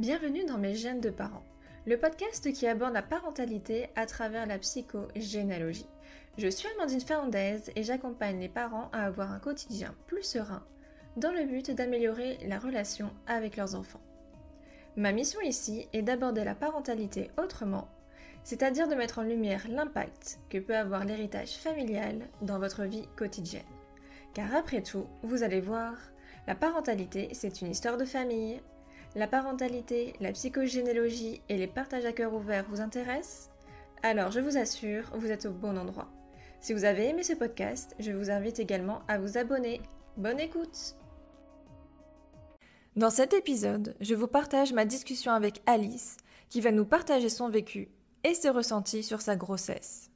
Bienvenue dans Mes gènes de parents, le podcast qui aborde la parentalité à travers la psychogénéalogie. Je suis Amandine Fernandez et j'accompagne les parents à avoir un quotidien plus serein dans le but d'améliorer la relation avec leurs enfants. Ma mission ici est d'aborder la parentalité autrement, c'est-à-dire de mettre en lumière l'impact que peut avoir l'héritage familial dans votre vie quotidienne. Car après tout, vous allez voir, la parentalité, c'est une histoire de famille, la parentalité, la psychogénéalogie et les partages à cœur ouvert vous intéressent Alors je vous assure, vous êtes au bon endroit. Si vous avez aimé ce podcast, je vous invite également à vous abonner. Bonne écoute Dans cet épisode, je vous partage ma discussion avec Alice, qui va nous partager son vécu et ses ressentis sur sa grossesse.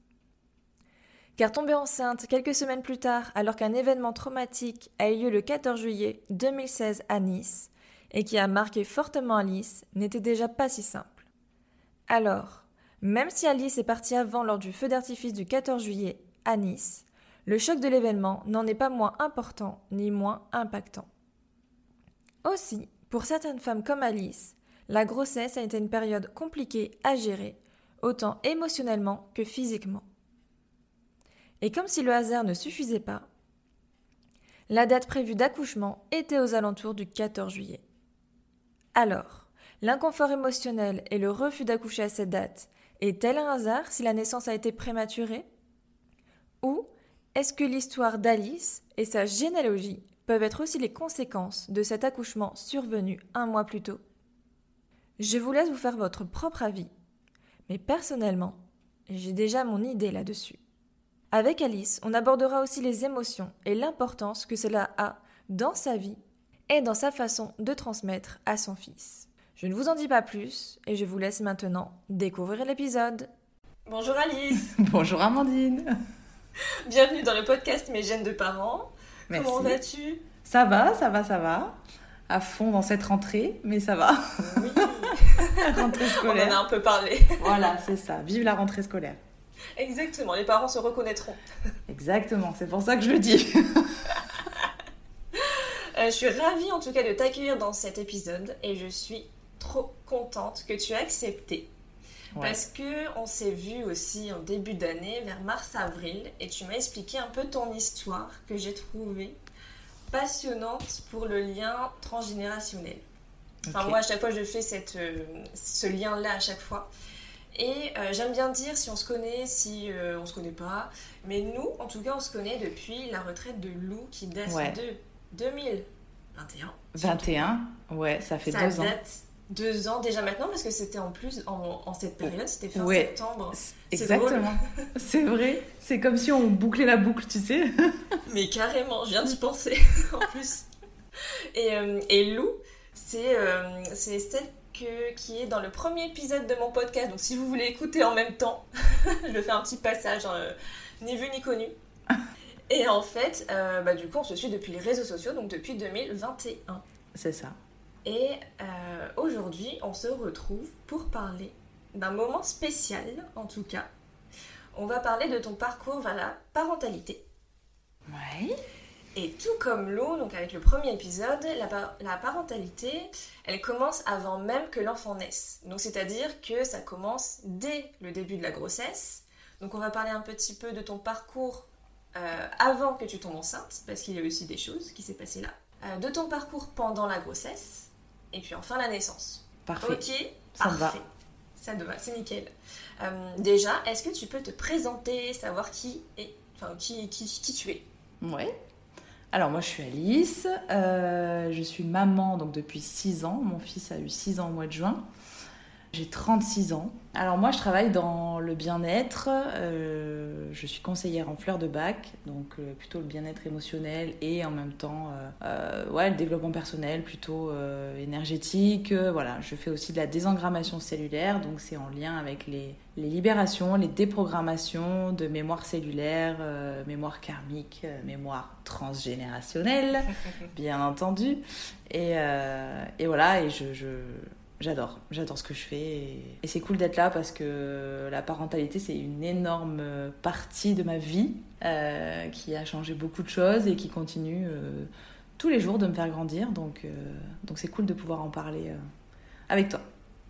Car tombée enceinte quelques semaines plus tard, alors qu'un événement traumatique a eu lieu le 14 juillet 2016 à Nice, et qui a marqué fortement Alice n'était déjà pas si simple. Alors, même si Alice est partie avant lors du feu d'artifice du 14 juillet à Nice, le choc de l'événement n'en est pas moins important ni moins impactant. Aussi, pour certaines femmes comme Alice, la grossesse a été une période compliquée à gérer, autant émotionnellement que physiquement. Et comme si le hasard ne suffisait pas, la date prévue d'accouchement était aux alentours du 14 juillet. Alors, l'inconfort émotionnel et le refus d'accoucher à cette date est-elle un hasard si la naissance a été prématurée? Ou est-ce que l'histoire d'Alice et sa généalogie peuvent être aussi les conséquences de cet accouchement survenu un mois plus tôt? Je vous laisse vous faire votre propre avis, mais personnellement, j'ai déjà mon idée là-dessus. Avec Alice, on abordera aussi les émotions et l'importance que cela a dans sa vie et dans sa façon de transmettre à son fils. Je ne vous en dis pas plus et je vous laisse maintenant découvrir l'épisode. Bonjour Alice Bonjour Amandine Bienvenue dans le podcast Mes gènes de parents. Merci. Comment vas-tu? Ça va, ça va, ça va. À fond dans cette rentrée, mais ça va. Oui rentrée scolaire. On en a un peu parlé. voilà, c'est ça. Vive la rentrée scolaire. Exactement, les parents se reconnaîtront. Exactement, c'est pour ça que je le dis. Euh, je suis ravie en tout cas de t'accueillir dans cet épisode et je suis trop contente que tu aies accepté. Parce que on s'est vu aussi en début d'année, vers mars-avril, et tu m'as expliqué un peu ton histoire que j'ai trouvée passionnante pour le lien transgénérationnel. Enfin, moi, à chaque fois, je fais cette, euh, ce lien-là à chaque fois. Et euh, j'aime bien dire si on se connaît, si on se connaît pas. Mais nous, en tout cas, on se connaît depuis la retraite de Lou qui date de 2021. 21, ouais, ça fait deux ans. Deux ans déjà maintenant parce que c'était en plus en, cette période, c'était fin septembre. Exactement. C'est vrai. C'est comme si on bouclait la boucle, tu sais. Mais carrément, je viens d'y penser en plus. Et, euh, et Lou, c'est euh, c'est celle que, qui est dans le premier épisode de mon podcast. Donc si vous voulez écouter en même temps, je fais un petit passage, euh, ni vu ni connu. Et en fait, euh, bah, du coup, on se suit depuis les réseaux sociaux, donc depuis 2021. C'est ça. Et euh, aujourd'hui, on se retrouve pour parler d'un moment spécial, en tout cas. On va parler de ton parcours vers la parentalité. Ouais. Et tout comme l'eau, donc avec le premier épisode, la, la, parentalité, elle commence avant même que l'enfant naisse. Donc c'est-à-dire que ça commence dès le début de la grossesse. Donc on va parler un petit peu de ton parcours euh, avant que tu tombes enceinte, parce qu'il y a aussi des choses qui s'est passé là, euh, de ton parcours pendant la grossesse, et puis enfin la naissance. Parfait. Ok, ça va. Ça va, c'est nickel. Euh, déjà, est-ce que tu peux te présenter, savoir qui est, enfin qui, qui, qui tu es? Ouais. Alors moi je suis Alice, je suis maman donc depuis 6 ans, mon fils a eu 6 ans au mois de juin. J'ai 36 ans. Alors moi, je travaille dans le bien-être. Euh, je suis conseillère en fleurs de bac, donc euh, plutôt le bien-être émotionnel et en même temps, euh, ouais, le développement personnel plutôt énergétique. voilà, je fais aussi de la désengrammation cellulaire, donc c'est en lien avec les, les, libérations, les déprogrammations de mémoire cellulaire, mémoire karmique, mémoire transgénérationnelle, bien entendu. Et, et voilà, et je, je j'adore, j'adore ce que je fais et, c'est cool d'être là parce que la parentalité c'est une énorme partie de ma vie euh, qui a changé beaucoup de choses et qui continue euh, tous les jours de me faire grandir donc euh, donc c'est cool de pouvoir en parler avec toi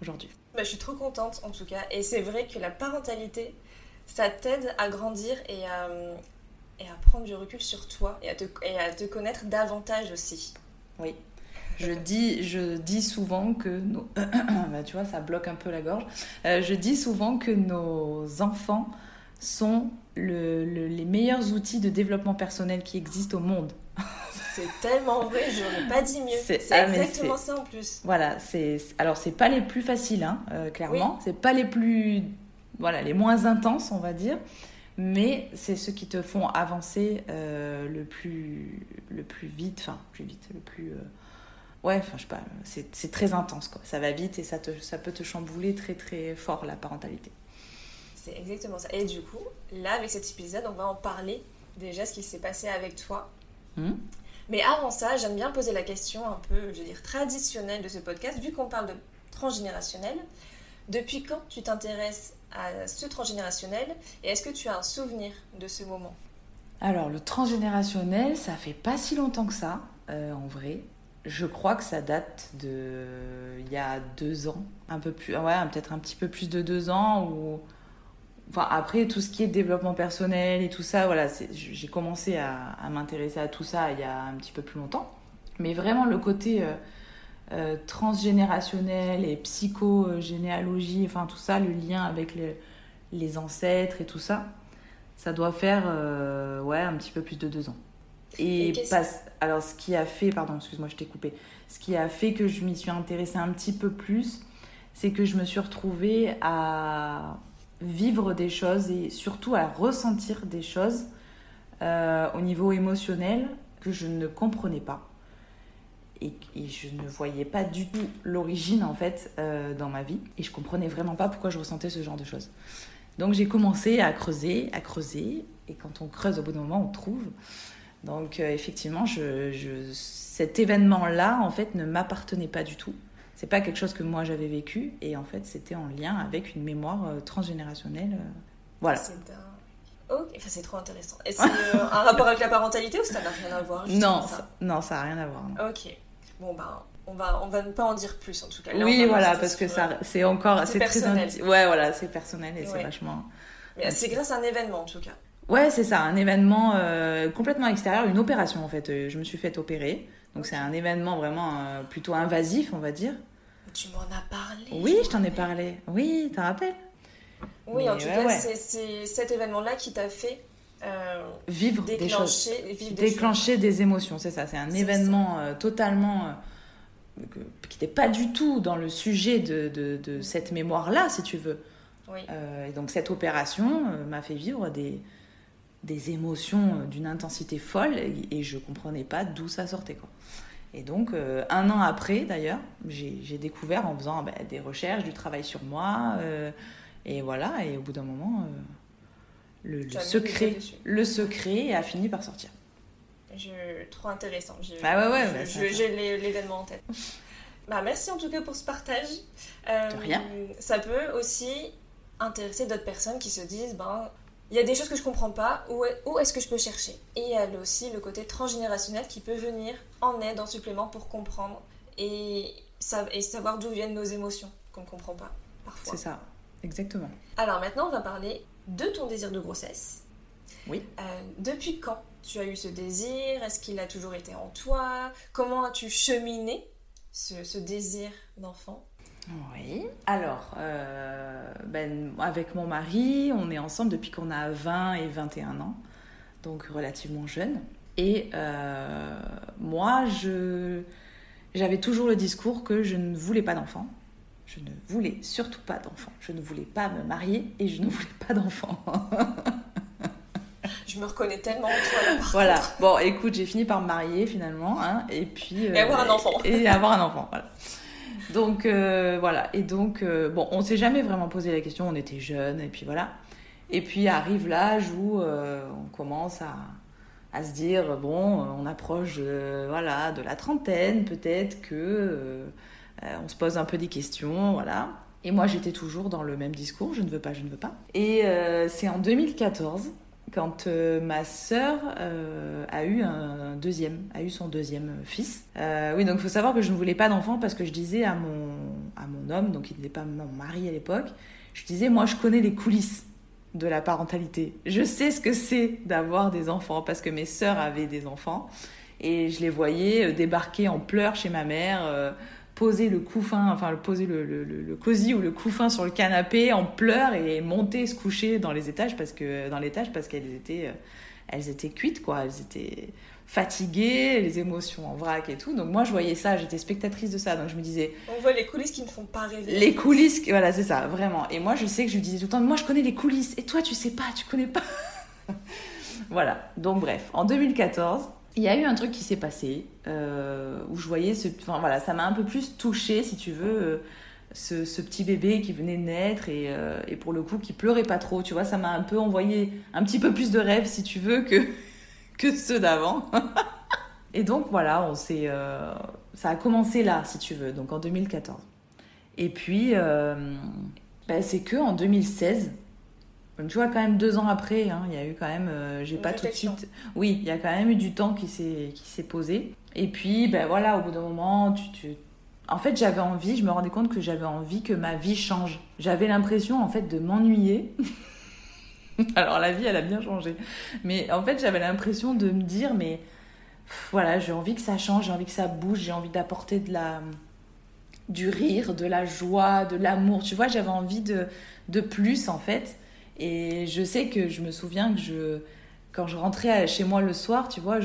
aujourd'hui. Bah, je suis trop contente en tout cas. Et c'est vrai que la parentalité, ça t'aide à grandir et à, et à prendre du recul sur toi et à, te, et à te connaître davantage aussi. Oui. Je dis, je dis souvent que nos... bah, tu vois, ça bloque un peu la gorge. Euh, je dis souvent que nos enfants sont le, les meilleurs outils de développement personnel qui existent au monde. C'est tellement vrai, j'aurais pas dit mieux. C'est ah, exactement ça en plus. Voilà, c'est alors c'est pas les plus faciles, hein, euh, clairement. C'est pas les plus, voilà, les moins intenses, on va dire mais c'est ceux qui te font avancer euh, le plus le plus vite enfin plus vite le plus euh, ouais enfin je sais pas c'est très intense quoi. Ça va vite et ça te ça peut te chambouler très très fort la parentalité. C'est exactement ça. Et du coup là avec cet épisode on va en parler déjà ce qui s'est passé avec toi. Hmm. mais avant ça j'aime bien poser la question un peu je veux dire traditionnelle de ce podcast vu qu'on parle de transgénérationnel. Depuis quand tu t'intéresses à ce transgénérationnel et est-ce que tu as un souvenir de ce moment? Alors le transgénérationnel, ça fait pas si longtemps que ça, euh, en vrai. Je crois que ça date de il y a deux ans, un peu plus, ouais, peut-être un petit peu plus de deux ans. Ou enfin après tout ce qui est développement personnel et tout ça, voilà, j'ai commencé à, m'intéresser à tout ça il y a un petit peu plus longtemps. Mais vraiment le côté euh, euh, transgénérationnel et psychogénéalogie, enfin tout ça, le lien avec les, ancêtres et tout ça, ça doit faire euh, ouais, un petit peu plus de deux ans. Et, alors ce qui a fait, pardon, excuse-moi, je t'ai coupé, ce qui a fait que je m'y suis intéressée un petit peu plus, c'est que je me suis retrouvée à vivre des choses et surtout à ressentir des choses euh, au niveau émotionnel que je ne comprenais pas et, je ne voyais pas du tout l'origine en fait euh, dans ma vie et je comprenais vraiment pas pourquoi je ressentais ce genre de choses. Donc j'ai commencé à creuser, à creuser et quand on creuse au bout d'un moment on trouve. Donc euh, effectivement, je, cet événement-là en fait ne m'appartenait pas du tout. C'est pas quelque chose que moi j'avais vécu et en fait c'était en lien avec une mémoire euh, transgénérationnelle. voilà. C'est Ok, enfin, c'est trop intéressant. Est-ce un rapport avec la parentalité ou ça n'a rien à voir Non, ça, non, ça n'a rien à voir. Ok. Bon, ben, on va, on va ne pas en dire plus en tout cas. oui, voilà, parce que ça, c'est encore. C'est personnel. Très ouais, voilà, c'est personnel et c'est vachement. Mais c'est grâce à un événement en tout cas. Ouais, c'est ça, un événement euh, complètement extérieur, une opération en fait. Je me suis fait opérer. Donc c'est un événement vraiment euh, plutôt invasif, on va dire. Tu m'en as parlé. Oui, je t'en ai parlé. Oui, t'en rappelles? Oui, en tout cas, c'est cet événement-là qui t'a fait euh, vivre des choses, déclencher des émotions, c'est ça. C'est un événement totalement qui n'était pas du tout dans le sujet de, de, cette mémoire-là, si tu veux. et donc cette opération m'a fait vivre des, des émotions d'une intensité folle et, je comprenais pas d'où ça sortait. Quoi. Et donc, un an après, d'ailleurs, j'ai découvert en faisant ben, des recherches, du travail sur moi, et voilà, et au bout d'un moment, le, secret, le secret a fini par sortir. Je, trop intéressant. Bah ouais, ouais, J'ai l'événement en tête. Bah, merci en tout cas pour ce partage. Euh, rien. Ça peut aussi intéresser d'autres personnes qui se disent ben, il y a des choses que je comprends pas, où, où est-ce que je peux chercher? Et il y a aussi le côté transgénérationnel qui peut venir en aide, en supplément pour comprendre et, et savoir d'où viennent nos émotions qu'on ne comprend pas parfois. C'est ça, exactement. Alors maintenant, on va parler de ton désir de grossesse. Oui. Euh, depuis quand tu as eu ce désir? Est-ce qu'il a toujours été en toi? Comment as-tu cheminé ce, désir d'enfant? Oui. Alors, euh, ben, avec mon mari, on est ensemble depuis qu'on a 20 et 21 ans, donc relativement jeune. Et euh, moi, je, j'avais toujours le discours que je ne voulais pas d'enfant. Je ne voulais surtout pas d'enfant. Je ne voulais pas me marier et je ne voulais pas d'enfant. je me reconnais tellement en toi. voilà. Bon, écoute, j'ai fini par me marier finalement, hein, et puis et avoir un enfant. et avoir un enfant. Voilà. Donc euh, voilà. Et donc euh, bon, on s'est jamais vraiment posé la question. On était jeunes et puis voilà. Et puis arrive l'âge où euh, on commence à, à, se dire bon, on approche voilà de la trentaine, peut-être que on se pose un peu des questions, voilà. Et moi, j'étais toujours dans le même discours, je ne veux pas, je ne veux pas. Et c'est en 2014 quand euh, ma sœur a eu un deuxième, a eu son deuxième fils. oui, donc il faut savoir que je ne voulais pas d'enfant parce que je disais à mon à mon homme, donc il n'était pas mon mari à l'époque, je disais, moi je connais les coulisses de la parentalité. Je sais ce que c'est d'avoir des enfants parce que mes sœurs avaient des enfants et je les voyais euh, débarquer en pleurs chez ma mère, euh, poser le couffin, enfin poser le, le, le, cosy ou le couffin sur le canapé en pleurs et monter se coucher dans les étages parce que dans l'étage parce qu'elles étaient euh, elles étaient cuites quoi, elles étaient fatiguée, les émotions en vrac et tout. Donc moi, je voyais ça, j'étais spectatrice de ça. Donc je me disais... On voit les coulisses qui ne font pas rêver. Les coulisses, voilà, c'est ça, vraiment. Et moi, je sais que je lui disais tout le temps, moi, je connais les coulisses. Et toi, tu sais pas, tu connais pas. voilà. Donc bref, en 2014, il y a eu un truc qui s'est passé euh, où je voyais ce... Enfin voilà, ça m'a un peu plus touchée, si tu veux... Euh, ce, petit bébé qui venait naître et, euh, et, pour le coup qui pleurait pas trop, tu vois, ça m'a un peu envoyé un petit peu plus de rêves si tu veux que, que ceux d'avant. et donc voilà, on s'est, ça a commencé là, si tu veux, donc en 2014. Et puis, ben, c'est que en 2016, tu vois, quand même deux ans après, hein, il y a eu quand même, euh, j'ai pas tout de suite. Oui, il y a quand même eu du temps qui s'est qui s'est posé. Et puis, ben voilà, au bout d'un moment, tu, tu... en fait, j'avais envie, je me rendais compte que j'avais envie que ma vie change. J'avais l'impression, en fait, de m'ennuyer. Alors la vie, elle a bien changé. Mais en fait, j'avais l'impression de me dire, mais voilà, j'ai envie que ça change, j'ai envie que ça bouge, j'ai envie d'apporter de la du rire, de la joie, de l'amour. Tu vois, j'avais envie de, de plus en fait. Et je sais que je me souviens que je, quand je rentrais chez moi le soir, tu vois,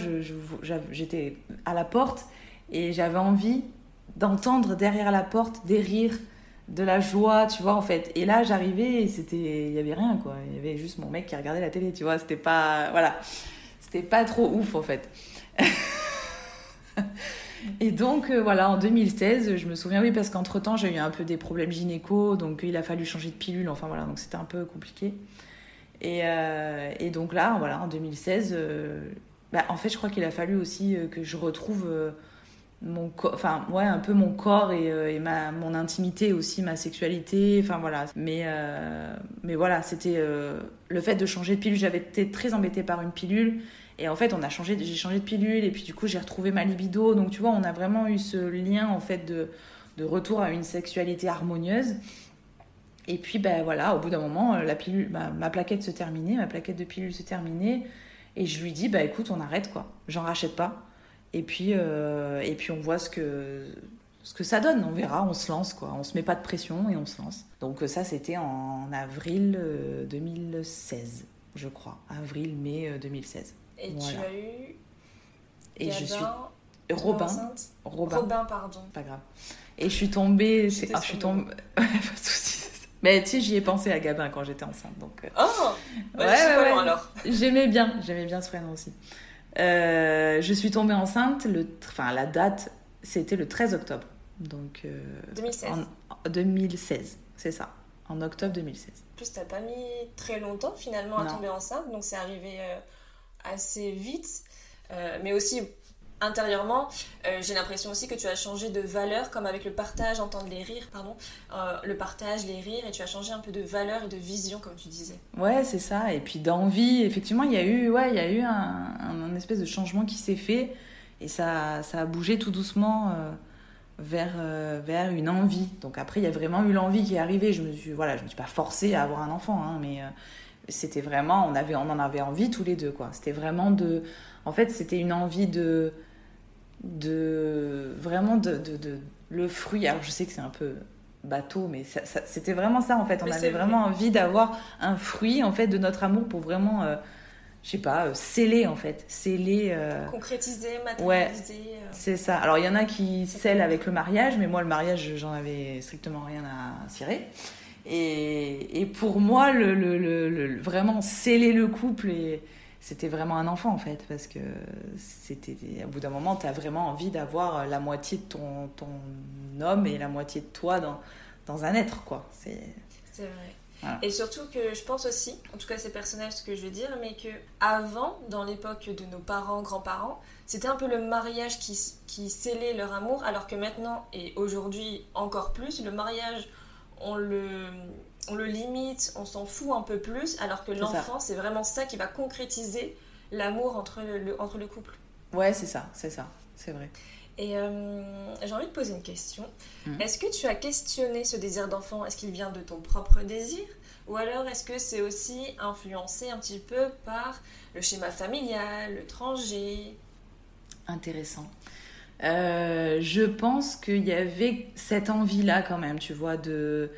j'étais à la porte et j'avais envie d'entendre derrière la porte des rires, de la joie, tu vois, en fait. Et là, j'arrivais et c'était. Il y avait rien, quoi. Il y avait juste mon mec qui regardait la télé, tu vois. C'était pas. Voilà. C'était pas trop ouf, en fait. et donc, euh, voilà, en 2016, je me souviens, oui, parce qu'entre-temps, j'ai eu un peu des problèmes gynéco, donc il a fallu changer de pilule, enfin voilà, donc c'était un peu compliqué. Et, euh, et, donc là, voilà, en 2016, euh, bah, en fait, je crois qu'il a fallu aussi que je retrouve mon enfin ouais un peu mon corps et, et, ma mon intimité aussi ma sexualité enfin voilà mais mais voilà c'était le fait de changer de pilule j'avais été très embêtée par une pilule et en fait on a changé j'ai changé de pilule et puis du coup j'ai retrouvé ma libido donc tu vois on a vraiment eu ce lien en fait de retour à une sexualité harmonieuse et puis ben voilà au bout d'un moment la pilule ma, plaquette se terminait ma plaquette de pilule se terminait et je lui dis bah écoute on arrête quoi j'en rachète pas et puis, euh, et puis on voit ce que, ce que ça donne. On verra, on se lance, quoi. On se met pas de pression et on se lance. Donc ça, c'était en avril 2016, euh, je crois. Avril-mai 2016. Euh, et tu as eu... Et je suis... Robin. Robin. Robin, pardon. Pas grave. Et je suis tombée... Ah, je suis tombée... pas de soucis. Mais tu sais, j'y ai pensé à Gabin quand j'étais enceinte. Donc, Oh bah, ouais, ouais, ouais. alors. J'aimais bien, j'aimais bien ce prénom aussi. Euh, je suis tombée enceinte, le, enfin la date, c'était le 13 octobre. Donc, 2016. Euh, en 2016, c'est ça, en octobre 2016. En plus, t'as pas mis très longtemps finalement à tomber enceinte, donc c'est arrivé euh, assez vite. mais aussi intérieurement, euh, j'ai l'impression aussi que tu as changé de valeur, comme avec le partage, entendre les rires, pardon, euh, le partage, les rires, et tu as changé un peu de valeur et de vision, comme tu disais. Ouais, c'est ça. Et puis d'envie, effectivement, il y a eu, ouais, y a eu un, espèce de changement qui s'est fait, et ça, ça a bougé tout doucement euh, vers, euh, vers une envie. Donc après, il y a vraiment eu l'envie qui est arrivée. Je me suis, voilà, je me suis pas forcée à avoir un enfant, hein, mais euh, c'était vraiment, on avait, on en avait envie tous les deux, quoi. C'était vraiment de, en fait, c'était une envie de de vraiment de, de, de, le fruit. Alors je sais que c'est un peu bateau, mais ça, ça, c'était vraiment ça en fait. On mais avait vraiment vrai. envie d'avoir un fruit en fait de notre amour pour vraiment, euh, je sais pas, euh, sceller en fait, sceller. Euh... Concrétiser, matérialiser. Ouais, euh. c'est ça. Alors il y en a qui scellent avec le mariage, mais moi le mariage j'en avais strictement rien à cirer. Et, et pour moi, le, le, le, vraiment sceller le couple et c'était vraiment un enfant en fait parce que c'était au bout d'un moment tu as vraiment envie d'avoir la moitié de ton, ton homme et la moitié de toi dans, dans un être quoi c'est vrai voilà. et surtout que je pense aussi en tout cas c'est personnel ce que je veux dire mais que avant dans l'époque de nos parents grands-parents c'était un peu le mariage qui, qui scellait leur amour alors que maintenant et aujourd'hui encore plus le mariage on le on le limite, on s'en fout un peu plus, alors que l'enfant, c'est vraiment ça qui va concrétiser l'amour entre le, entre le couple. Ouais, c'est ça, c'est ça, c'est vrai. Et j'ai envie de poser une question. Mmh. Est-ce que tu as questionné ce désir d'enfant? Est-ce qu'il vient de ton propre désir? Ou alors est-ce que c'est aussi influencé un petit peu par le schéma familial, le tranger Intéressant. Euh, je pense qu'il y avait cette envie-là quand même, tu vois, de...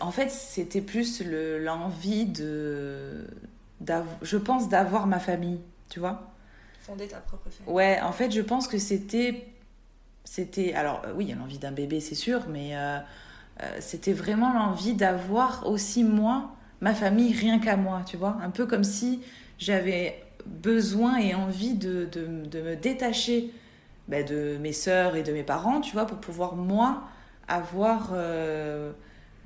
En fait, c'était plus l'envie de... Je pense d'avoir ma famille, tu vois. Fonder ta propre famille. Ouais, en fait, je pense que c'était... C'était... Alors, oui, il y a l'envie d'un bébé, c'est sûr, mais euh, euh, c'était vraiment l'envie d'avoir aussi, moi, ma famille, rien qu'à moi, tu vois. Un peu comme si j'avais besoin et envie de, de, de me détacher bah, de mes sœurs et de mes parents, tu vois, pour pouvoir, moi, avoir euh,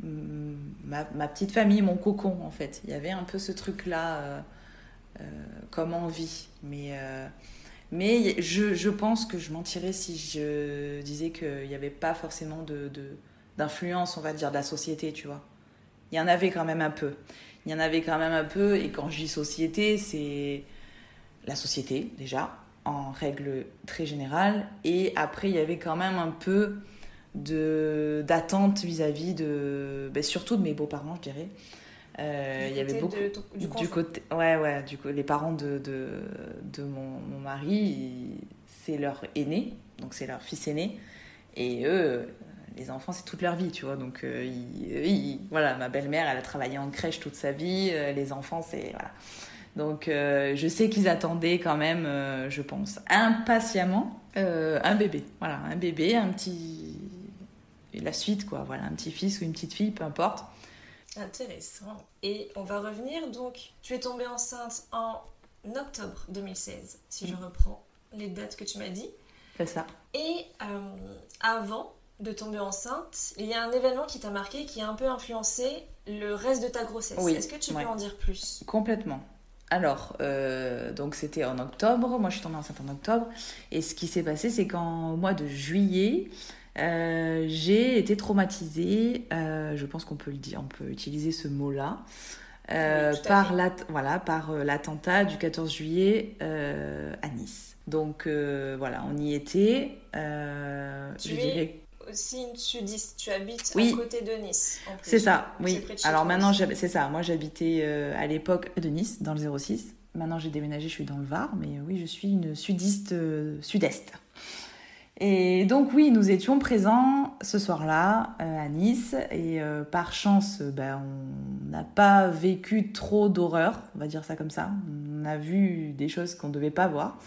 ma, petite famille, mon cocon, en fait. Il y avait un peu ce truc-là euh, euh, comme envie. Mais, mais je, je, pense que je mentirais si je disais qu'il n'y avait pas forcément de, d'influence, on va dire, de la société, tu vois. Il y en avait quand même un peu. Il y en avait quand même un peu, et quand je dis société, c'est la société, déjà, en règle très générale. Et après, il y avait quand même un peu de d'attente vis-à-vis de ben, surtout de mes beaux-parents je dirais. Euh, il y avait beaucoup du, côté ouais ouais du coup les parents de, de, de mon, mon, mari c'est leur aîné donc c'est leur fils aîné. Et eux les enfants c'est toute leur vie tu vois. Donc euh, voilà ma belle-mère elle a travaillé en crèche toute sa vie euh, les enfants c'est voilà donc euh, je sais qu'ils attendaient quand même, euh, je pense, impatiemment euh, un bébé. Voilà, un bébé, un petit... La suite, quoi. Voilà, un petit fils ou une petite fille, peu importe. Intéressant. Et on va revenir, donc, tu es tombée enceinte en octobre 2016, si je mm. reprends les dates que tu m'as dit. C'est ça. Et avant de tomber enceinte, il y a un événement qui t'a marqué, qui a un peu influencé le reste de ta grossesse. Oui. Est-ce que tu peux en dire plus? Complètement. Alors, euh, donc c'était en octobre, moi je suis tombée enceinte en octobre, et ce qui s'est passé, c'est qu'en mois de juillet, euh, j'ai été traumatisée, euh, je pense qu'on peut le dire, on peut utiliser ce mot-là, par voilà, par l'attentat du 14 juillet à Nice. Donc voilà, on y était. je dirais aussi une sudiste. Tu habites à côté de Nice. C'est ça, oui. Alors maintenant, c'est ça. Moi, j'habitais euh, à l'époque de Nice, dans le 06. Maintenant, j'ai déménagé, je suis dans le Var. Mais euh, oui, je suis une sudiste euh, sud-est. Et donc, oui, nous étions présents ce soir-là à Nice. Et par chance, ben, on n'a pas vécu trop d'horreur, on va dire ça comme ça. On a vu des choses qu'on ne devait pas voir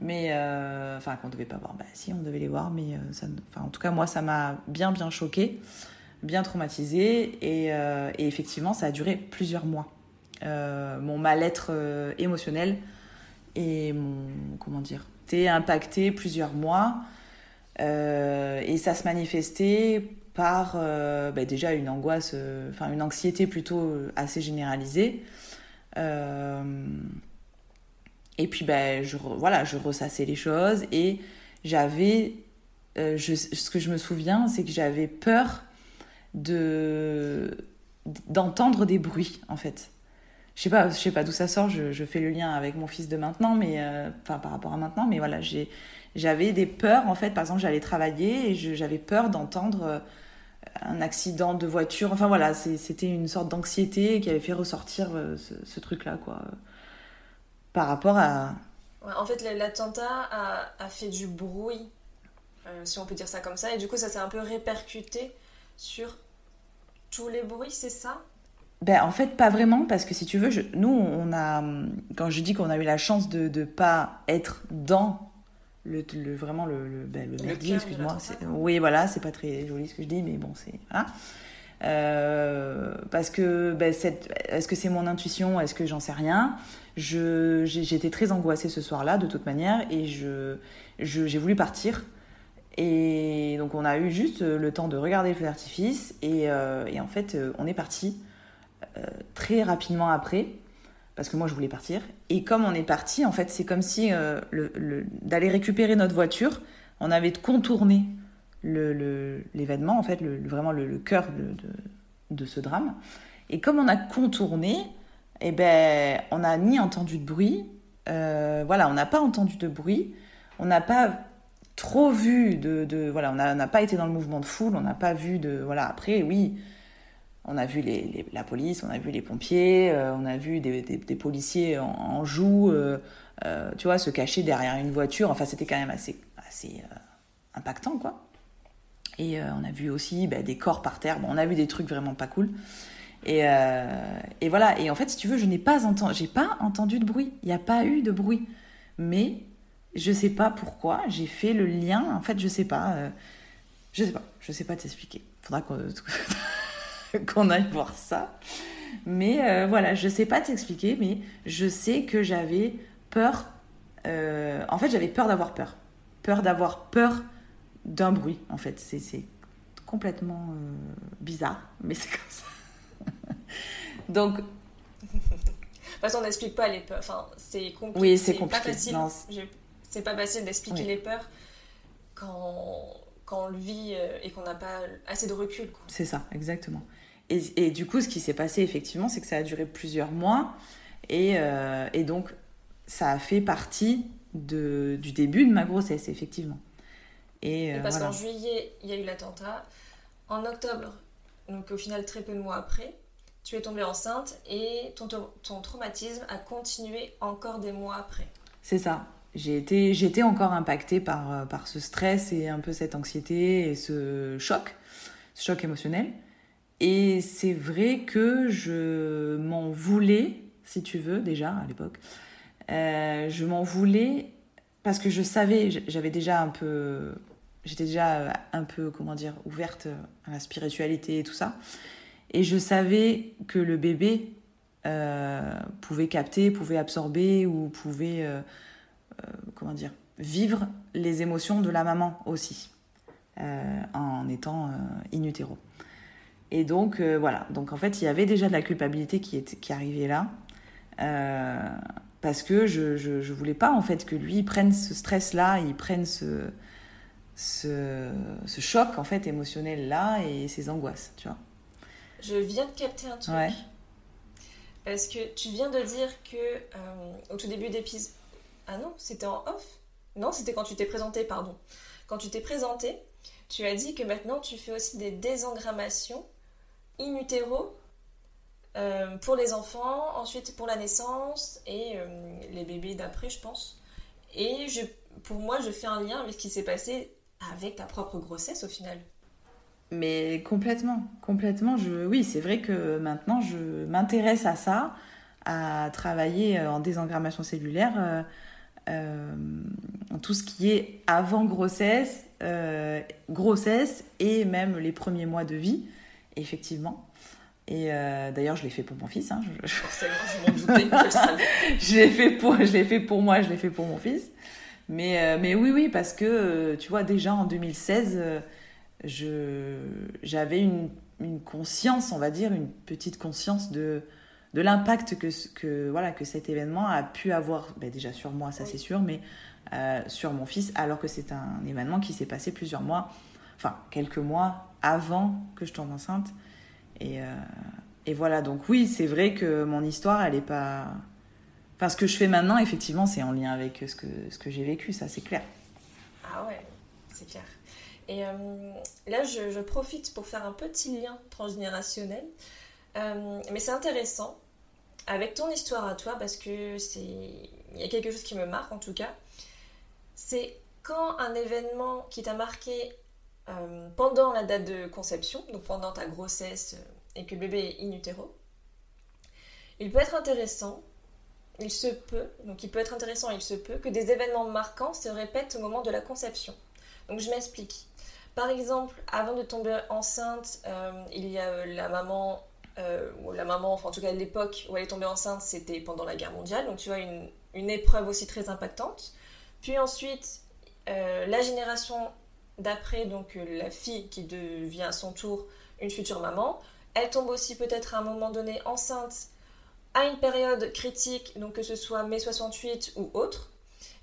mais euh, enfin qu'on devait pas voir. Bah si on devait les voir mais euh, en tout cas moi ça m'a bien bien choqué bien traumatisé et, euh, et, effectivement ça a duré plusieurs mois. Mon mal-être émotionnel et mon comment dire été impacté plusieurs mois et ça se manifestait par bah, déjà une angoisse enfin une anxiété plutôt assez généralisée et puis, ben, je, voilà, je ressassais les choses et j'avais. Euh, ce que je me souviens, c'est que j'avais peur de d'entendre des bruits, en fait. Je sais pas, je sais pas d'où ça sort, je, je, fais le lien avec mon fils de maintenant, mais. Euh, enfin, par rapport à maintenant, mais voilà, j'avais des peurs, en fait. Par exemple, j'allais travailler et j'avais peur d'entendre euh, un accident de voiture. Enfin voilà, c'était une sorte d'anxiété qui avait fait ressortir ce, ce truc-là, quoi par rapport à... en fait, l'attentat a, fait du bruit, euh, si on peut dire ça comme ça, et du coup, ça s'est un peu répercuté sur tous les bruits, c'est ça? Ben, en fait, pas vraiment, parce que si tu veux, nous, on a, quand je dis qu'on a eu la chance de ne pas être dans le, vraiment le, le, ben, le merdier, excuse-moi. Oui, voilà, c'est pas très joli ce que je dis, mais bon, c'est. Hein euh, parce que ben, est-ce que c'est mon intuition? Est-ce que j'en sais rien? J'étais très angoissée ce soir-là, de toute manière, et je, j'ai voulu partir. Et donc, on a eu juste le temps de regarder le feu d'artifice, et, euh, et, en fait, on est parti euh, très rapidement après, parce que moi, je voulais partir. Et comme on est parti, en fait, c'est comme si le, d'aller récupérer notre voiture, on avait contourné l'événement, en fait, vraiment le, cœur de, ce drame. Et comme on a contourné, eh ben, on n'a ni entendu de bruit, euh, voilà, on n'a pas entendu de bruit, on n'a pas trop vu de, voilà, on n'a pas été dans le mouvement de foule, on n'a pas vu de voilà. Après, oui, on a vu la police, on a vu les pompiers, euh, on a vu des, policiers en, joue, euh, tu vois, se cacher derrière une voiture. Enfin, c'était quand même assez, assez impactant, quoi. Et on a vu aussi bah, des corps par terre. Bon, on a vu des trucs vraiment pas cool. Et, et voilà. Et en fait, si tu veux, je n'ai pas entendu, j'ai pas entendu de bruit. Il n'y a pas eu de bruit. Mais je sais pas pourquoi, j'ai fait le lien. En fait, je sais pas. Euh, je sais pas. Je sais pas t'expliquer. Faudra qu'on aille voir ça. Mais euh, voilà, je sais pas t'expliquer, mais je sais que j'avais peur. Euh, en fait, j'avais peur d'avoir peur. Peur d'avoir peur d'un bruit, en fait. C'est complètement bizarre, mais c'est comme ça. Donc. De toute façon, on n'explique pas les peurs. Enfin, c'est compliqué. Oui, c'est compliqué. C'est pas facile d'expliquer les peurs quand, quand on le vit euh, et qu'on n'a pas assez de recul. C'est ça, exactement. Et, et, du coup, ce qui s'est passé, effectivement, c'est que ça a duré plusieurs mois. Et, euh, et donc, ça a fait partie de, du début de ma grossesse, effectivement. Et, euh, parce qu'en juillet, il y a eu l'attentat. En octobre, donc au final très peu de mois après, tu es tombée enceinte et ton, ton traumatisme a continué encore des mois après. C'est ça j'ai été, j'étais encore impactée par, euh, par ce stress et un peu cette anxiété et ce choc, ce choc émotionnel. Et c'est vrai que je m'en voulais, si tu veux, déjà à l'époque. Euh, je m'en voulais parce que je savais, j'avais déjà un peu, j'étais déjà un peu, comment dire, ouverte à la spiritualité et tout ça. Et je savais que le bébé euh, pouvait capter, pouvait absorber ou pouvait euh, comment dire, vivre les émotions de la maman aussi, euh, en étant euh, in utero. Et donc, voilà. Donc, en fait, il y avait déjà de la culpabilité qui, était, qui arrivait là. parce que je, je, voulais pas, en fait, que lui prenne ce stress-là, il prenne ce, ce, ce, choc, en fait, émotionnel-là et ses angoisses, tu vois. Je viens de capter un truc. Parce que tu viens de dire que, au tout début d'épisode, ah non, c'était en off? Non, c'était quand tu t'es présenté, pardon. Quand tu t'es présenté, tu as dit que maintenant tu fais aussi des désengrammations in utero euh, pour les enfants, ensuite pour la naissance et euh, les bébés d'après, je pense. Et je, pour moi, je fais un lien avec ce qui s'est passé avec ta propre grossesse au final. Mais complètement, complètement. Je, oui, c'est vrai que maintenant, je m'intéresse à ça, à travailler en désengrammation cellulaire. Euh, tout ce qui est avant grossesse, euh, grossesse et même les premiers mois de vie, effectivement. Et euh, d'ailleurs, je l'ai fait pour mon fils. Hein. Je... Forcément, je m'en doutais, je je l'ai fait pour, je l'ai fait pour moi, je l'ai fait pour mon fils. Mais, mais oui, oui, parce que tu vois, déjà en 2016, je, j'avais une, une conscience, on va dire, une petite conscience de de l'impact que, que, voilà, que cet événement a pu avoir, ben déjà sur moi, ça c'est sûr, mais euh, sur mon fils, alors que c'est un événement qui s'est passé plusieurs mois, enfin quelques mois avant que je tombe enceinte. Et, euh, et voilà, donc oui, c'est vrai que mon histoire, elle n'est pas... Enfin, ce que je fais maintenant, effectivement, c'est en lien avec ce que, ce que j'ai vécu, ça c'est clair. Ah ouais, c'est clair. Et euh, là, je, profite pour faire un petit lien transgénérationnel. Euh, mais c'est intéressant avec ton histoire à toi parce que c'est il y a quelque chose qui me marque en tout cas. C'est quand un événement qui t'a marqué euh, pendant la date de conception, donc pendant ta grossesse euh, et que le bébé est in utero, il peut être intéressant, il se peut, donc il peut être intéressant, il se peut que des événements marquants se répètent au moment de la conception. Donc je m'explique. Par exemple, avant de tomber enceinte, il y a la maman euh, la maman, enfin en tout cas l'époque où elle est tombée enceinte, c'était pendant la guerre mondiale, donc tu vois une, une épreuve aussi très impactante. Puis ensuite, euh, la génération d'après, donc euh, la fille qui devient à son tour une future maman, elle tombe aussi peut-être à un moment donné enceinte à une période critique, donc que ce soit mai 68 ou autre.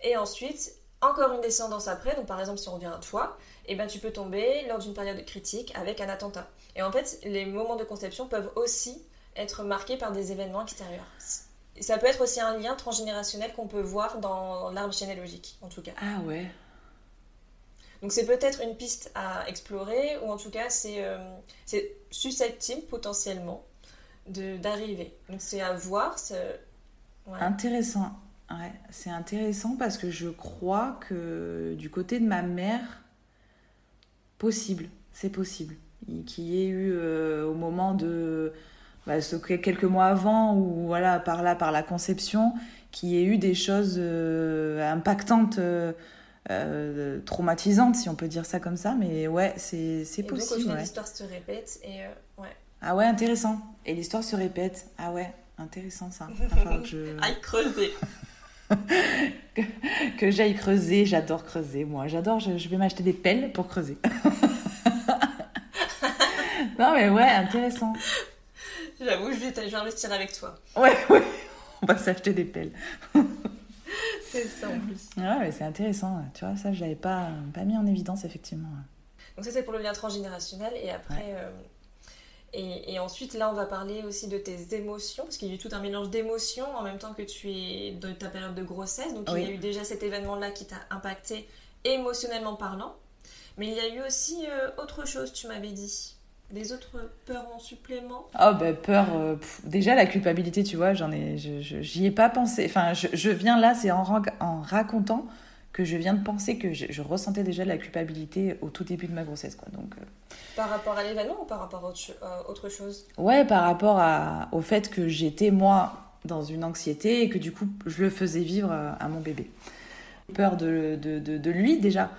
Et ensuite, encore une descendance après, donc par exemple si on revient à toi, et eh ben, tu peux tomber lors d'une période critique avec un attentat. Et en fait, les moments de conception peuvent aussi être marqués par des événements extérieurs. Ça peut être aussi un lien transgénérationnel qu'on peut voir dans l'arbre généalogique, en tout cas. Ah ouais. Donc c'est peut-être une piste à explorer, ou en tout cas c'est susceptible potentiellement d'arriver. Donc c'est à voir. Intéressant. Ouais, c'est intéressant parce que je crois que du côté de ma mère, possible, c'est possible. Qu'il y ait eu euh, au moment de. Bah, ce, quelques mois avant, ou voilà, par là, par la conception, qu'il y ait eu des choses euh, impactantes. Euh, traumatisantes, si on peut dire ça comme ça, mais ouais, c'est possible. Donc, l'histoire se répète et ouais. Ah ouais, intéressant. Et l'histoire se répète. Ah ouais, intéressant ça. que je... Aïe, creuser. que, j'aille creuser, j'adore creuser, moi. J'adore, je, vais m'acheter des pelles pour creuser. non, mais ouais, intéressant. J'avoue, je vais, investir avec toi. Ouais, ouais, on va s'acheter des pelles. c'est ça en plus. Ouais, mais c'est intéressant. Tu vois, ça, je l'avais pas, pas mis en évidence, effectivement. Donc, ça, c'est pour le lien transgénérationnel. Et après. Euh, et, ensuite, là, on va parler aussi de tes émotions, parce qu'il y a eu tout un mélange d'émotions en même temps que tu es dans ta période de grossesse. Donc, il y a eu déjà cet événement-là qui t'a impacté émotionnellement parlant. Mais il y a eu aussi euh, autre chose, tu m'avais dit. Des autres peurs en supplément? Oh, ben peur. Euh, déjà, la culpabilité, tu vois, j'en ai, j'y ai pas pensé. Enfin, je, viens là, c'est en, en racontant que je viens de penser que je, ressentais déjà de la culpabilité au tout début de ma grossesse. Quoi. Donc, euh, Par rapport à l'événement ou par rapport à autre, euh, autre chose? Ouais, par rapport à, au fait que j'étais, moi, dans une anxiété et que du coup, je le faisais vivre à, mon bébé. Peur de, de, de, lui déjà,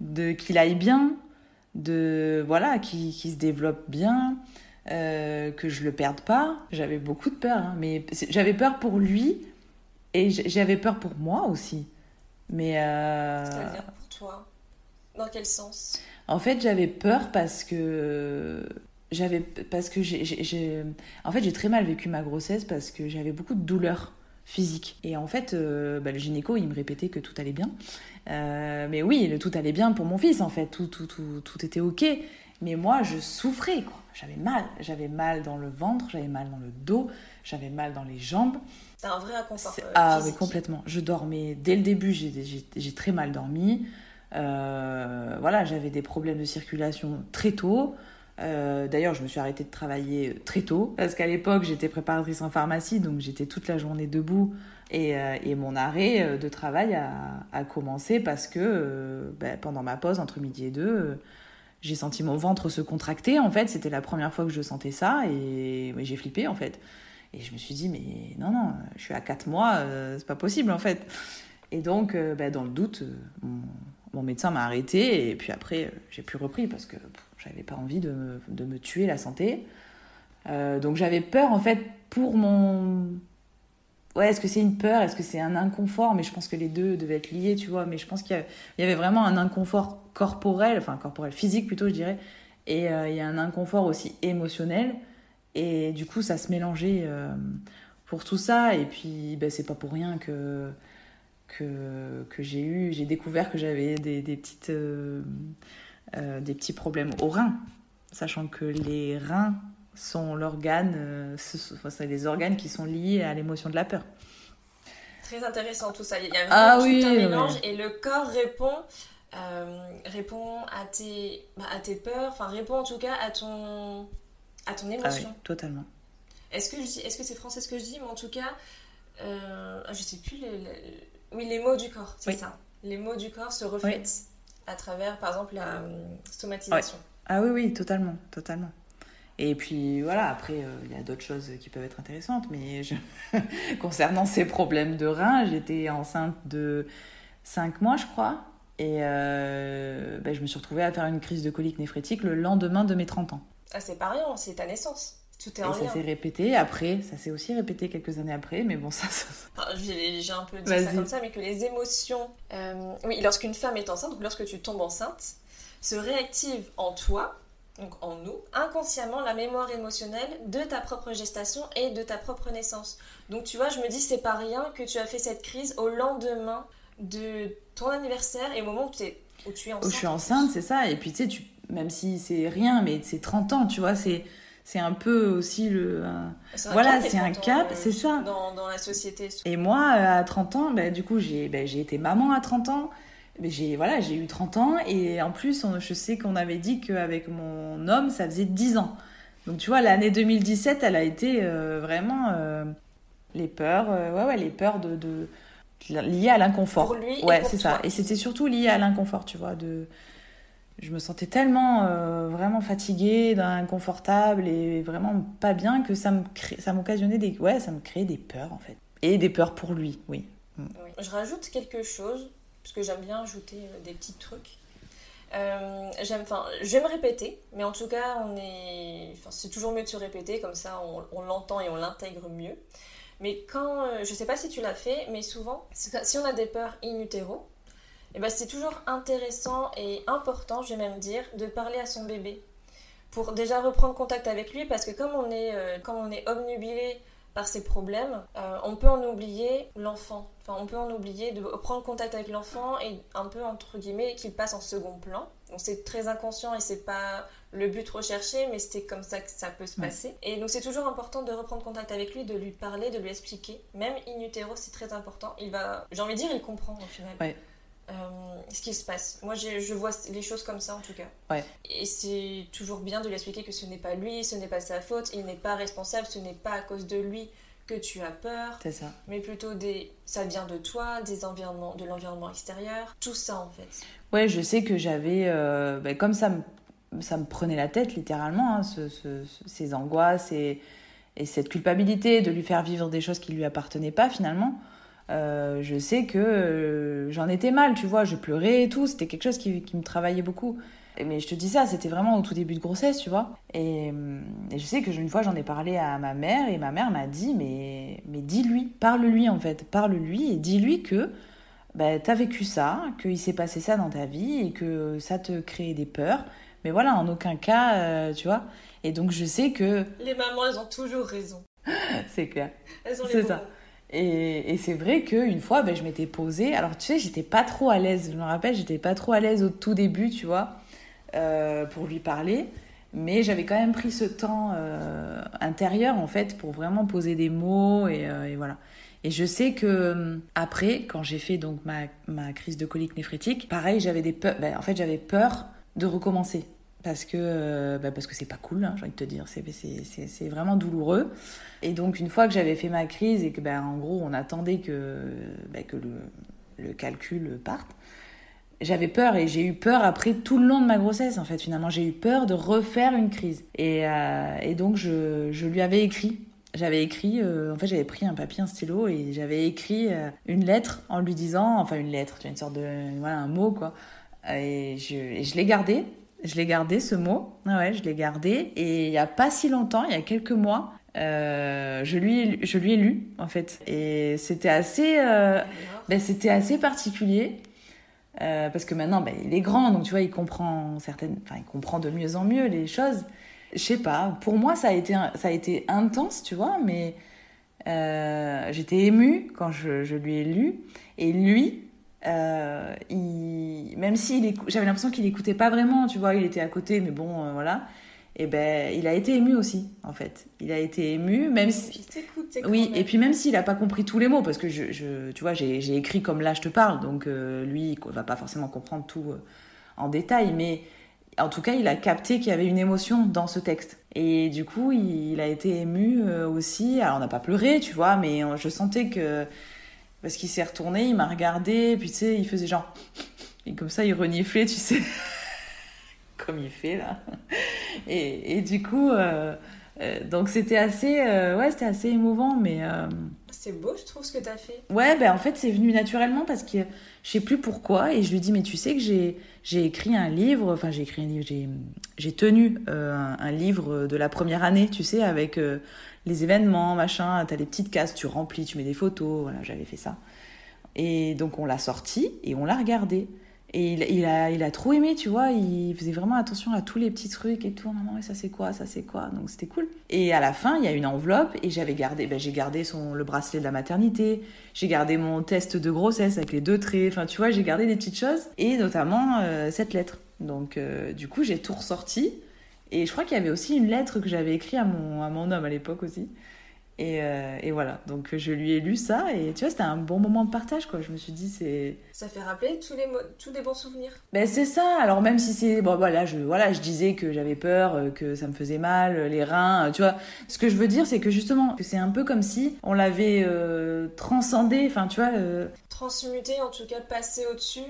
de qu'il aille bien, de voilà, qu'il se développe bien, euh, que je le perde pas. J'avais beaucoup de peur, hein, mais j'avais peur pour lui et j'avais peur pour moi aussi. Mais. Euh... C'est-à-dire pour toi Dans quel sens? En fait, j'avais peur parce que. J'avais. Parce que j'ai. En fait, j'ai très mal vécu ma grossesse parce que j'avais beaucoup de douleurs physiques. Et en fait, euh, bah, le gynéco, il me répétait que tout allait bien. Euh, mais oui, le tout allait bien pour mon fils, en fait. Tout, tout, tout, tout était OK. Mais moi, je souffrais, quoi. J'avais mal. J'avais mal dans le ventre, j'avais mal dans le dos, j'avais mal dans les jambes. C'est un vrai inconfort. Euh, ah oui, complètement. Je dormais, dès le début, j'ai très mal dormi. Euh, voilà, j'avais des problèmes de circulation très tôt. Euh, d'ailleurs, je me suis arrêtée de travailler très tôt parce qu'à l'époque, j'étais préparatrice en pharmacie, donc j'étais toute la journée debout. Et, et mon arrêt de travail a, a commencé parce que ben, pendant ma pause, entre midi et deux, j'ai senti mon ventre se contracter. En fait, c'était la première fois que je sentais ça et j'ai flippé en fait. Et je me suis dit, mais non, non, je suis à 4 mois, euh, c'est pas possible en fait. Et donc, euh, bah, dans le doute, euh, mon, médecin m'a arrêté et puis après, j'ai plus repris parce que j'avais pas envie de me, de me, tuer la santé. donc j'avais peur en fait pour mon. Ouais, est-ce que c'est une peur Est-ce que c'est un inconfort? Mais je pense que les deux devaient être liés, tu vois. Mais je pense qu'il y avait vraiment un inconfort corporel, enfin corporel, physique plutôt, je dirais. Et il y a un inconfort aussi émotionnel. Et du coup, ça se mélangeait euh, pour tout ça. Et puis, ben, c'est pas pour rien que, que, que j'ai eu, j'ai découvert que j'avais des, des, petites, euh, euh, des petits problèmes aux reins. Sachant que les reins sont l'organe, c'est les organes qui sont liés à l'émotion de la peur. Très intéressant tout ça. Il y a ah vraiment tout un mélange et le corps répond. répond à tes, bah, à tes peurs, enfin répond en tout cas à ton, à ton émotion. Ah oui, totalement. Est-ce que est-ce que c'est français ce que je dis, mais en tout cas, euh, je sais plus les, oui les mots du corps, c'est ça. Les mots du corps se reflètent à travers, par exemple, la euh, stomatisation. Ah oui, oui, totalement, totalement. Et puis voilà, après, euh, il y a d'autres choses qui peuvent être intéressantes, mais je... concernant ces problèmes de reins, j'étais enceinte de 5 mois, je crois, et euh, ben, je me suis retrouvée à faire une crise de colique néphrétique le lendemain de mes 30 ans. Ah, c'est pas rien, c'est ta naissance. Tout est en et ça s'est répété après, ça s'est aussi répété quelques années après, mais bon, ça. j'ai un peu dit ça comme ça, mais que les émotions. Euh, oui, lorsqu'une femme est enceinte, donc lorsque tu tombes enceinte, se réactive en toi, donc en nous, inconsciemment la mémoire émotionnelle de ta propre gestation et de ta propre naissance. Donc tu vois, je me dis, c'est pas rien que tu as fait cette crise au lendemain de ton anniversaire et au moment où tu es, où tu es enceinte. Où je suis enceinte, c'est ça. Et puis tu sais, tu même si c'est rien, mais c'est 30 ans, tu vois, c'est c'est un peu aussi le voilà c'est un cap c'est ça dans, dans, la société et moi euh, à 30 ans bah, du coup j'ai bah, j'ai été maman à 30 ans j'ai voilà, j'ai eu 30 ans et en plus, je sais qu'on avait dit qu'avec mon homme, ça faisait 10 ans. Donc tu vois, l'année 2017, elle a été euh, vraiment euh, les peurs, euh, ouais, ouais, les peurs de, de liées à l'inconfort. Pour lui ouais, c'est ça. Et c'était surtout lié à l'inconfort, tu vois, de je me sentais tellement vraiment fatiguée, inconfortable et vraiment pas bien que ça me ça m'occasionnait des ouais, ça me créait des peurs en fait et des peurs pour lui, oui. oui. Je rajoute quelque chose parce que j'aime bien ajouter des petits trucs. Euh, j'aime, enfin, je vais me répéter, mais en tout cas, on est, c'est toujours mieux de se répéter, comme ça, on, l'entend et on l'intègre mieux. Mais quand, euh, je sais pas si tu l'as fait, mais souvent, si on a des peurs in utero, eh ben, c'est toujours intéressant et important, je vais même dire, de parler à son bébé pour déjà reprendre contact avec lui, parce que comme on est, euh, comme on est obnubilé par ses problèmes, euh, on peut en oublier l'enfant. Enfin, on peut en oublier de prendre contact avec l'enfant et un peu, entre guillemets, qu'il passe en second plan. Donc c'est très inconscient et c'est pas le but recherché, mais c'est comme ça que ça peut se passer. Et donc c'est toujours important de reprendre contact avec lui, de lui parler, de lui expliquer. Même in utero, c'est très important. Il va, j'ai envie de dire, il comprend au final. Ouais. Euh, ce qui se passe. Moi, je vois les choses comme ça en tout cas. Ouais. Et c'est toujours bien de lui expliquer que ce n'est pas lui, ce n'est pas sa faute, il n'est pas responsable, ce n'est pas à cause de lui que tu as peur. C'est ça. Mais plutôt des, ça vient de toi, des environnements, de l'environnement extérieur, tout ça en fait. Ouais, je sais que j'avais, euh, ben, comme ça me, ça me prenait la tête littéralement, hein, ces angoisses et, et cette culpabilité de lui faire vivre des choses qui lui appartenaient pas finalement. Euh, je sais que euh, j'en étais mal, tu vois, je pleurais et tout, c'était quelque chose qui, me travaillait beaucoup. Mais je te dis ça, c'était vraiment au tout début de grossesse, tu vois. Et, je sais que une fois, j'en ai parlé à ma mère et ma mère m'a dit, mais, mais dis-lui, parle-lui en fait, parle-lui et dis-lui que bah, t'as vécu ça, qu'il s'est passé ça dans ta vie et que ça te crée des peurs. Mais voilà, en aucun cas, euh, tu vois. Et donc je sais que... Les mamans, elles ont toujours raison. C'est clair. Elles ont les ça. Et, c'est vrai qu'une fois, ben, je m'étais posée. Alors, tu sais, j'étais pas trop à l'aise. Je me rappelle, j'étais pas trop à l'aise au tout début, tu vois, euh, pour lui parler. Mais j'avais quand même pris ce temps euh, intérieur, en fait, pour vraiment poser des mots. Et, euh, voilà. Et je sais que après, quand j'ai fait donc ma, ma, crise de colique néphrétique, pareil, j'avais des peurs. Ben, en fait, j'avais peur de recommencer parce que euh, bah parce que c'est pas cool, hein, j'ai envie de te dire, c'est vraiment douloureux. Et donc une fois que j'avais fait ma crise et que ben en gros on attendait que bah, que le, le, calcul parte, j'avais peur et j'ai eu peur après tout le long de ma grossesse en fait finalement j'ai eu peur de refaire une crise et, euh, et donc je, je, lui avais écrit. J'avais écrit, euh, en fait j'avais pris un papier, un stylo et j'avais écrit une lettre en lui disant, enfin une lettre, une sorte de, voilà un mot quoi. Et je, et je l'ai gardé je l'ai gardé ce mot. Ah ouais, je l'ai gardé. Et il n'y a pas si longtemps, il y a quelques mois, euh, je, lui je lui ai lu en fait. Et c'était assez, euh, ben, c'était assez particulier. Euh, parce que maintenant, ben, il est grand, donc tu vois, il comprend certaines, enfin, il comprend de mieux en mieux les choses. Je sais pas. Pour moi, ça a été, ça a été intense, tu vois, mais j'étais émue quand je, lui ai lu. Et lui, euh, il, même si j'avais l'impression qu'il écoutait pas vraiment, tu vois, il était à côté, mais bon, euh, voilà. Et ben, il a été ému aussi, en fait. Il a été ému, même si. Oui, et puis même s'il a pas compris tous les mots, parce que je, je tu vois, j'ai écrit comme là je te parle, donc euh, lui, il va pas forcément comprendre tout en détail, mais en tout cas, il a capté qu'il y avait une émotion dans ce texte. Et du coup, il, il a été ému aussi. Alors, on n'a pas pleuré, tu vois, mais je sentais que parce qu'il s'est retourné, il m'a regardé, puis tu sais, il faisait genre. Et comme ça, il reniflait, tu sais. comme il fait là. Et, et du coup, euh, euh, donc c'était assez, euh, ouais, c'était assez émouvant, mais. C'est beau, je trouve, ce que tu as fait. Ouais, ben en fait, c'est venu naturellement parce que je sais plus pourquoi. Et je lui dis, mais tu sais que j'ai, j'ai écrit un livre, enfin, j'ai écrit un livre, j'ai, j'ai tenu un, un, livre de la première année, tu sais, avec les événements, machin, t'as les petites cases, tu remplis, tu mets des photos, voilà, j'avais fait ça. Et donc on l'a sorti et on l'a regardé. Et il, a, il a trop aimé, tu vois, il faisait vraiment attention à tous les petits trucs et tout. Maman, ça c'est quoi, ça c'est quoi? Donc c'était cool. Et à la fin, il y a une enveloppe et j'avais gardé, ben, j'ai gardé son, le bracelet de la maternité, j'ai gardé mon test de grossesse avec les deux traits, enfin tu vois, j'ai gardé des petites choses et notamment euh, cette lettre. Donc euh, du coup, j'ai tout ressorti. Et je crois qu'il y avait aussi une lettre que j'avais écrite à mon, à mon homme à l'époque aussi. Euh, et, voilà, donc je lui ai lu ça et tu vois, c'était un bon moment de partage quoi. Je me suis dit, c'est. Ça fait rappeler tous les, tous des bons souvenirs. Ben c'est ça, alors même si c'est. Bon voilà, je, voilà, je disais que j'avais peur, euh, que ça me faisait mal, euh, les reins, tu vois. Ce que je veux dire, c'est que justement, que c'est un peu comme si on l'avait transcendé, enfin tu vois. Transmuté, en tout cas, passé au-dessus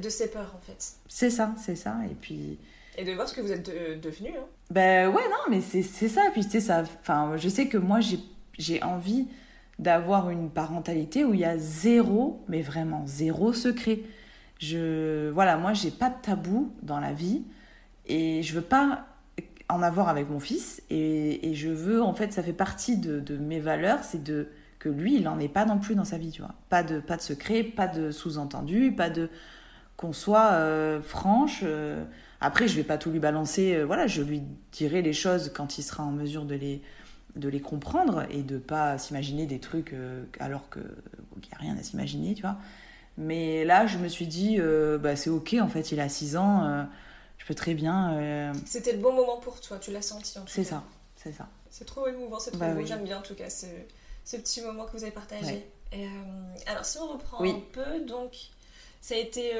de ses peurs en fait. C'est ça, c'est ça, et puis. Et de voir ce que vous êtes devenu. Hein. Ben ouais, non, mais c'est ça. Puis tu sais, ça. Enfin, je sais que moi, j'ai envie d'avoir une parentalité où il y a zéro, mais vraiment zéro secret. Je, voilà, moi, j'ai pas de tabou dans la vie et je veux pas en avoir avec mon fils et, et je veux, en fait, ça fait partie de, de mes valeurs, c'est de que lui, il en est pas non plus dans sa vie, tu vois. Pas de, pas de secret, pas de sous-entendu, pas de qu'on soit euh, franche. Euh. après, je vais pas tout lui balancer. Euh, voilà, je lui dirai les choses quand il sera en mesure de les, de les comprendre et de pas s'imaginer des trucs alors qu'il n'y a rien à s'imaginer, tu vois. Mais là, je me suis dit, bah, c'est ok, en fait, il a 6 ans, je peux très bien. C'était le bon moment pour toi, tu l'as senti en tout cas. C'est ça, c'est ça. C'est trop émouvant, c'est trop bah beau, j'aime bien en tout cas ce, ce, petit moment que vous avez partagé. Et, alors, si on reprend un peu, donc, ça a été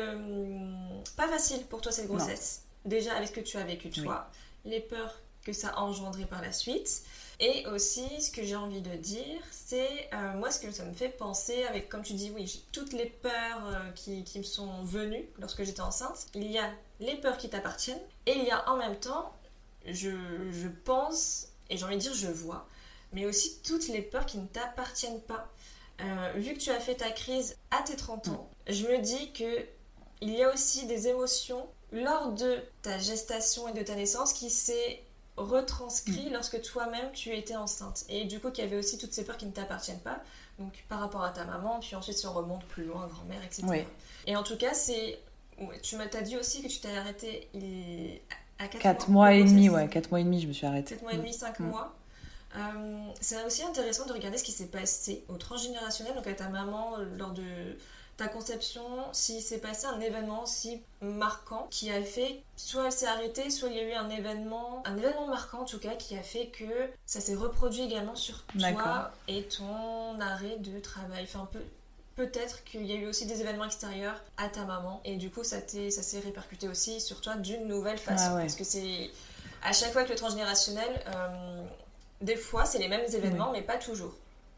pas facile pour toi cette grossesse. Déjà, avec ce que tu as vécu toi, les peurs que ça a engendré par la suite. Et aussi, ce que j'ai envie de dire, c'est euh, moi ce que ça me fait penser, avec comme tu dis, oui, toutes les peurs euh, qui, qui, me sont venues lorsque j'étais enceinte. Il y a les peurs qui t'appartiennent et il y a en même temps, je, je pense, et j'ai envie de dire, je vois, mais aussi toutes les peurs qui ne t'appartiennent pas. Euh, vu que tu as fait ta crise à tes 30 ans, je me dis que il y a aussi des émotions lors de ta gestation et de ta naissance qui s'est retranscrit mm. lorsque toi-même tu étais enceinte. Et du coup, qu'il y avait aussi toutes ces peurs qui ne t'appartiennent pas. Donc par rapport à ta maman, puis ensuite si on remonte plus loin, grand-mère, etc. Et en tout cas, c'est. Tu m'as dit aussi que tu t'es arrêtée il... à 4, mois. et demi, ouais, 4 mois et demi, je me suis arrêtée. 4 mois et demi, 5 mm. mois. Euh, c'est aussi intéressant de regarder ce qui s'est passé au transgénérationnel, donc à ta maman lors de ta conception, si s'est passé un événement si marquant qui a fait, soit elle s'est arrêtée, soit il y a eu un événement, un événement marquant en tout cas, qui a fait que ça s'est reproduit également sur toi et ton arrêt de travail. Enfin, peu, peut-être qu'il y a eu aussi des événements extérieurs à ta maman et du coup ça ça s'est répercuté aussi sur toi d'une nouvelle façon. Ah parce que c'est à chaque fois que le transgénérationnel euh, des fois c'est les mêmes événements mais pas toujours.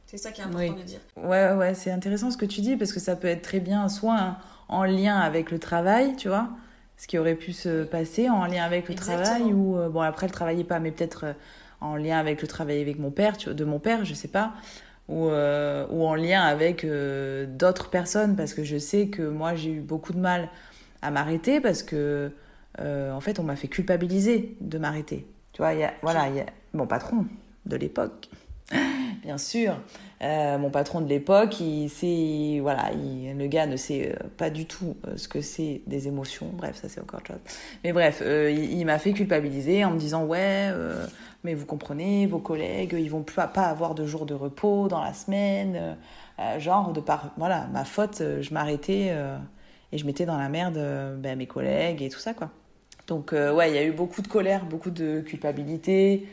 C'est ça qui est important de dire. Ouais, ouais, c'est intéressant ce que tu dis parce que ça peut être très bien soit en lien avec le travail, tu vois, ce qui aurait pu se passer en lien avec le travail ou euh, bon après le travaillait pas, mais peut-être euh, en lien avec le travail avec mon père, tu vois, de mon père, je sais pas, ou euh, ou en lien avec d'autres personnes parce que je sais que moi j'ai eu beaucoup de mal à m'arrêter parce que en fait on m'a fait culpabiliser de m'arrêter. Tu vois, il y a, voilà, il y a mon patron de l'époque bien sûr. Euh, mon patron de l'époque, il sait, voilà, le gars ne sait euh, pas du tout euh, ce que c'est des émotions. Bref, ça c'est encore autre chose. Mais bref, il, m'a fait culpabiliser en me disant ouais, mais vous comprenez, vos collègues, ils vont pas, pas avoir de jours de repos dans la semaine, genre de par, voilà, ma faute, je m'arrêtais et je mettais dans la merde ben, mes collègues et tout ça quoi. Donc ouais, il y a eu beaucoup de colère, beaucoup de culpabilité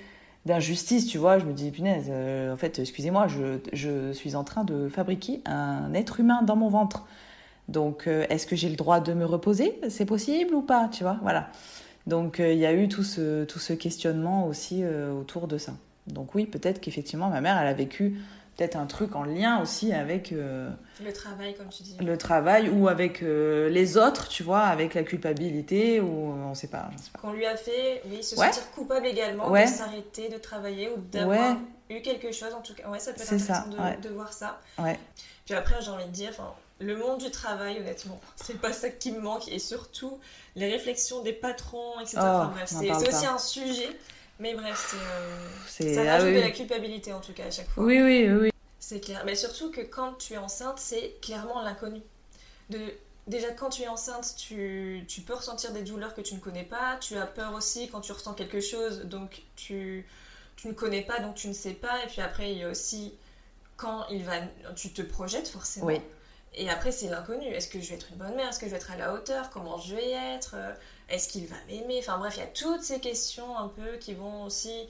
d'injustice, tu vois. Je me dis, punaise, euh, en fait, excusez-moi, je, je, suis en train de fabriquer un être humain dans mon ventre. Donc, euh, est-ce que j'ai le droit de me reposer? C'est possible ou pas, tu vois Voilà. Donc, euh, il y a eu tout ce, tout ce questionnement aussi autour de ça. Donc, oui, peut-être qu'effectivement, ma mère, elle a vécu peut-être un truc en lien aussi avec euh, le travail comme tu dis. le travail ou avec euh, les autres tu vois avec la culpabilité ou on sait pas, qu'on lui a fait oui se sentir coupable également de s'arrêter de travailler ou d'avoir eu quelque chose en tout cas. Ouais ça peut être intéressant de, de, voir ça. Ouais. puis après j'ai envie de dire le monde du travail honnêtement c'est pas ça qui me manque et surtout les réflexions des patrons etc oh, c'est aussi un sujet mais bref, c'est, euh, ça rajoute ah de la culpabilité en tout cas à chaque fois. Oui, oui, oui. C'est clair. Mais surtout que quand tu es enceinte, c'est clairement l'inconnu. De... Déjà, quand tu es enceinte, tu... tu, peux ressentir des douleurs que tu ne connais pas. Tu as peur aussi quand tu ressens quelque chose, donc tu, tu ne connais pas, donc tu ne sais pas. Et puis après, il y a aussi quand il va... tu te projettes forcément. Oui. Et après, c'est l'inconnu. Est-ce que je vais être une bonne mère? Est-ce que je vais être à la hauteur? Comment je vais être? Est-ce qu'il va m'aimer? Enfin bref, il y a toutes ces questions un peu qui vont aussi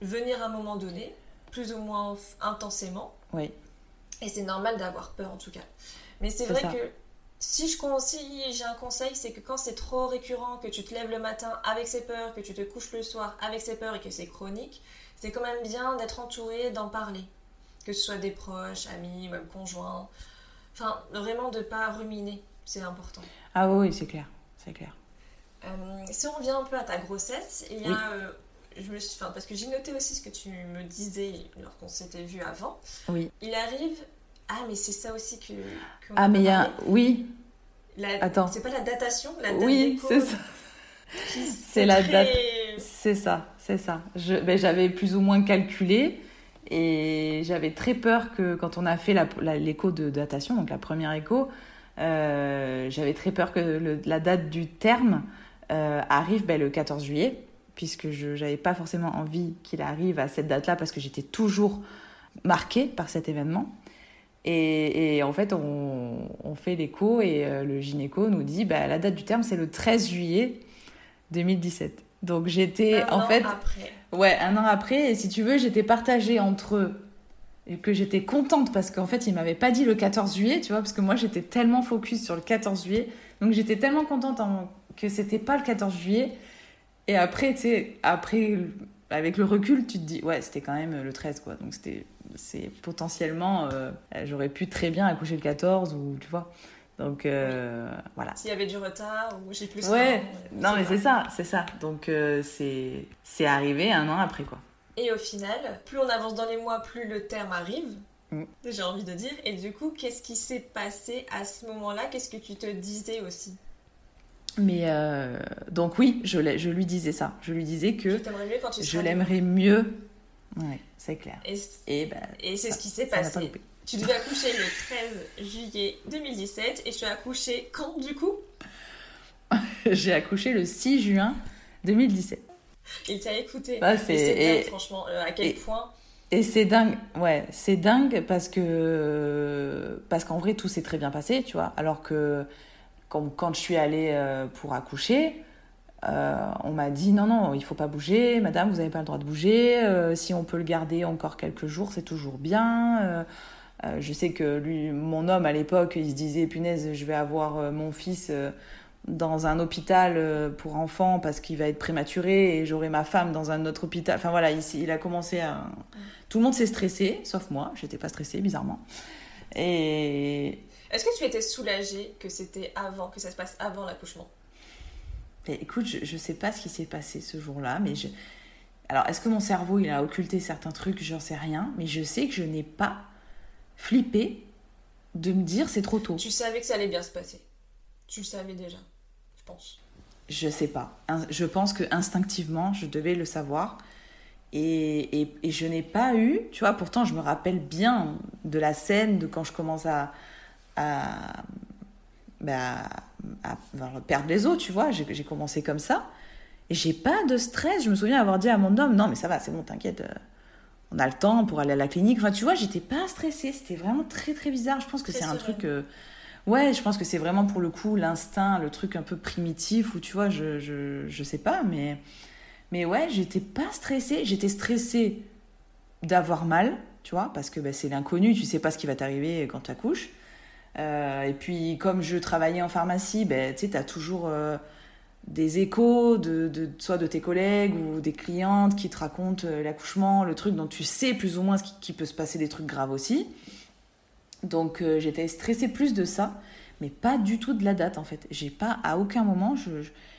venir à un moment donné. plus ou moins intensément. Oui. Et c'est normal d'avoir peur en tout cas. Mais c'est vrai que si je j'ai un conseil, c'est que quand c'est trop récurrent, que tu te lèves le matin avec ces peurs, que tu te couches le soir avec ces peurs et que c'est chronique, c'est quand même bien d'être entouré, d'en parler. Que ce soit des proches, amis, même conjoints. Enfin, vraiment de pas ruminer, c'est important. Ah oui, c'est clair, c'est clair. Euh, si on revient un peu à ta grossesse, il y a euh, je me suis, parce que j'ai noté aussi ce que tu me disais lorsqu'on s'était vu avant. Oui. Il arrive. Ah, mais c'est ça aussi que. ah, mais il y a. Oui. Attends. C'est pas la datation, la date Oui, c'est ça. C'est la date. C'est ça, c'est ça. Ben, j'avais plus ou moins calculé et j'avais très peur que quand on a fait l'écho de datation, donc la première écho, j'avais très peur que la date du terme euh, arrive ben, le 14 juillet puisque je n'avais pas forcément envie qu'il arrive à cette date-là parce que j'étais toujours marquée par cet événement. Et, et en fait, on, on fait l'écho et euh, le gynéco nous dit bah, la date du terme, c'est le 13 juillet 2017. Donc j'étais en fait. Après. Ouais, un an après. Et si tu veux, j'étais partagée entre et que j'étais contente parce qu'en fait, il m'avait pas dit le 14 juillet, tu vois, parce que moi j'étais tellement focus sur le 14 juillet. Donc j'étais tellement contente en... que c'était pas le 14 juillet et après, tu sais, après, avec le recul, tu te dis, ouais, c'était quand même le 13, quoi. Donc, c'était, c'est potentiellement, euh, j'aurais pu très bien accoucher le 14, ou tu vois. Donc, euh, voilà. S'il y avait du retard, ou j'ai plus. Ouais, non, mais c'est ça, c'est ça. Donc, euh, c'est, c'est arrivé un an après, quoi. Et au final, plus on avance dans les mois, plus le terme arrive. Mm. J'ai envie de dire. Et du coup, qu'est-ce qui s'est passé à ce moment-là? Qu'est-ce que tu te disais aussi? Mais euh, donc oui, je, je, lui disais ça. Je lui disais que je l'aimerais mieux. Ouais, c'est clair. Et, ben, et c'est ce qui s'est passé. Tu devais accoucher le 13 juillet 2017 et tu as accouché quand du coup? J'ai accouché le 6 juin 2017. Il t'a écouté. Bah, c'est franchement, euh, à quel point. Et c'est dingue, ouais, c'est dingue parce que parce qu'en vrai tout s'est très bien passé, tu vois, alors que quand, quand je suis allée euh, pour accoucher, euh, on m'a dit non, non, il faut pas bouger, madame, vous n'avez pas le droit de bouger. Si on peut le garder encore quelques jours, c'est toujours bien. je sais que lui, mon homme à l'époque, il se disait punaise, je vais avoir mon fils dans un hôpital pour enfants parce qu'il va être prématuré et j'aurai ma femme dans un autre hôpital. Enfin voilà, il, il a commencé à. Tout le monde s'est stressé, sauf moi. J'étais pas stressée, bizarrement. Et, est-ce que tu étais soulagée que c'était avant, que ça se passe avant l'accouchement? Écoute, je ne sais pas ce qui s'est passé ce jour-là, mais je... Alors, est-ce que mon cerveau, il a occulté certains trucs? J'en sais rien, mais je sais que je n'ai pas flippé de me dire c'est trop tôt. Tu savais que ça allait bien se passer. Tu le savais déjà, je pense. Je sais pas. Je pense que instinctivement, je devais le savoir. Et, et, et je n'ai pas eu, tu vois, pourtant je me rappelle bien de la scène, de quand je commence à, bah, à, perdre les os, tu vois. J'ai commencé comme ça. Et j'ai pas de stress. Je me souviens avoir dit à mon homme, non, mais ça va, c'est bon, t'inquiète. Euh, on a le temps pour aller à la clinique. Enfin, tu vois, j'étais pas stressée. C'était vraiment très, très bizarre. Je pense que c'est un truc. Euh, ouais, je pense que c'est vraiment pour le coup l'instinct, le truc un peu primitif où tu vois, je, je, je sais pas, mais. Mais ouais, j'étais pas stressée. J'étais stressée d'avoir mal, tu vois, parce que bah, c'est l'inconnu, tu sais pas ce qui va t'arriver quand tu accouches. Euh, et puis, comme je travaillais en pharmacie, ben, tu as toujours euh, des échos, de, de, soit de tes collègues ou des clientes qui te racontent euh, l'accouchement, le truc dont tu sais plus ou moins qu'il qui peut se passer des trucs graves aussi. Donc, j'étais stressée plus de ça, mais pas du tout de la date en fait. J'ai pas, à aucun moment,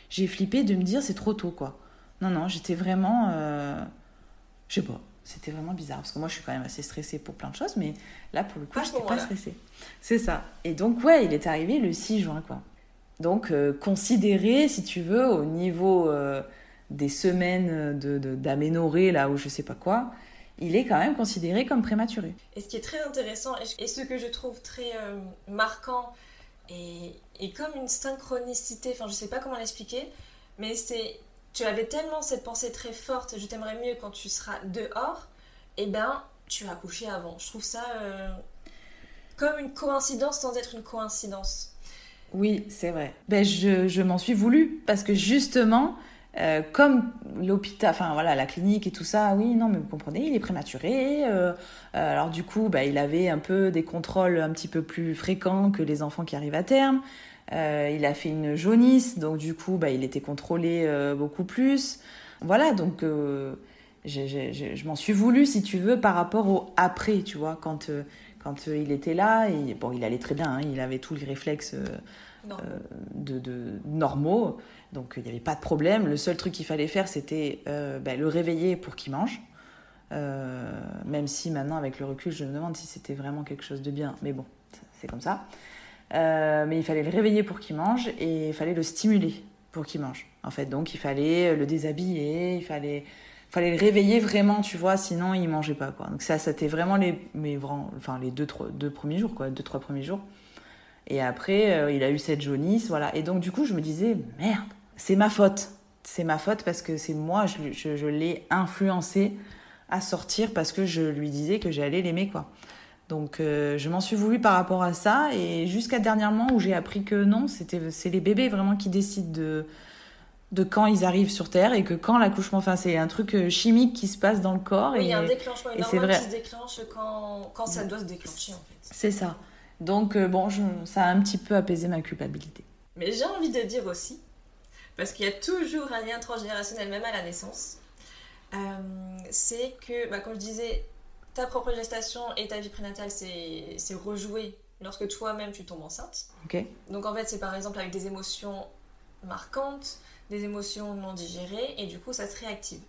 j'ai flippé de me dire c'est trop tôt quoi. Non, non, j'étais vraiment. je sais pas c'était vraiment bizarre parce que moi je suis quand même assez stressée pour plein de choses, mais là pour le coup, je n'étais pas stressée. C'est ça. Et donc, ouais, il est arrivé le 6 juin, quoi. Donc, euh, considéré, si tu veux, au niveau euh, des semaines d'aménorrhée, de, là où je sais pas quoi, il est quand même considéré comme prématuré. Et ce qui est très intéressant, et ce que je trouve très euh, marquant, et, et, comme une synchronicité, enfin je sais pas comment l'expliquer, mais c'est tu avais tellement cette pensée très forte, je t'aimerais mieux quand tu seras dehors, et eh ben tu as accouché avant. Je trouve ça euh, comme une coïncidence sans être une coïncidence. Oui, c'est vrai. Ben, je, je m'en suis voulu parce que justement, Euh, comme l'hôpital, enfin voilà, la clinique et tout ça, oui, non, mais vous comprenez, il est prématuré. Euh, euh, alors du coup, bah, il avait un peu des contrôles un petit peu plus fréquents que les enfants qui arrivent à terme. il a fait une jaunisse, donc du coup, bah, il était contrôlé beaucoup plus. Voilà, donc je m'en suis voulu, si tu veux, par rapport au après, tu vois, quand, quand il était là, et, bon, il allait très bien, hein, il avait tous les réflexes de, de, normaux. Donc il n'y avait pas de problème. Le seul truc qu'il fallait faire, c'était euh, ben, le réveiller pour qu'il mange. Euh, même si maintenant, avec le recul, je me demande si c'était vraiment quelque chose de bien. Mais bon, c'est comme ça. Euh, mais il fallait le réveiller pour qu'il mange et il fallait le stimuler pour qu'il mange. En fait, donc il fallait le déshabiller, il fallait, fallait le réveiller vraiment, tu vois, sinon il mangeait pas. Quoi. Donc ça, c'était vraiment les, mais enfin, les deux, trois, deux premiers jours, quoi, deux, trois premiers jours. Et après, il a eu cette jaunisse, voilà. Et donc, du coup, je me disais, merde, c'est ma faute. C'est ma faute parce que c'est moi, je, l'ai influencé à sortir parce que je lui disais que j'allais l'aimer, quoi. Donc euh, je m'en suis voulu par rapport à ça et jusqu'à dernièrement où j'ai appris que non, c'était c'est les bébés vraiment qui décident de de quand ils arrivent sur Terre et que quand l'accouchement, enfin c'est un truc euh, chimique qui se passe dans le corps. Oui, il y a un déclenchement, une hormone qui se déclenche quand, quand ça doit se déclencher en fait. C'est ça. Donc euh, bon, ça a un petit peu apaisé ma culpabilité. Mais j'ai envie de dire aussi parce qu'il y a toujours un lien transgénérationnel même à la naissance, euh, c'est que, bah, comme je disais, ta propre gestation et ta vie prénatale, c'est rejoué lorsque toi-même tu tombes enceinte. Donc en fait, c'est par exemple avec des émotions marquantes, des émotions non digérées, et du coup, ça se réactive.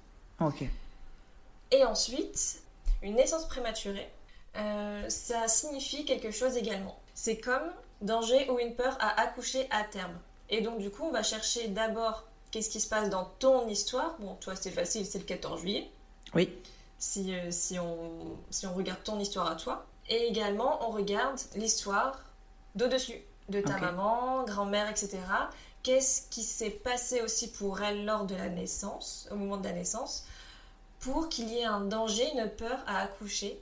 Et ensuite, une naissance prématurée, euh, ça signifie quelque chose également. C'est comme danger ou une peur à accoucher à terme. Et donc, du coup, on va chercher d'abord qu'est-ce qui se passe dans ton histoire. Bon, toi, c'est facile, c'est le 14 juillet. Oui. Si, euh, si, on, si on regarde ton histoire à toi. Et également, on regarde l'histoire d'au-dessus, de ta maman, grand-mère, etc. Qu'est-ce qui s'est passé aussi pour elle lors de la naissance, au moment de la naissance, pour qu'il y ait un danger, une peur à accoucher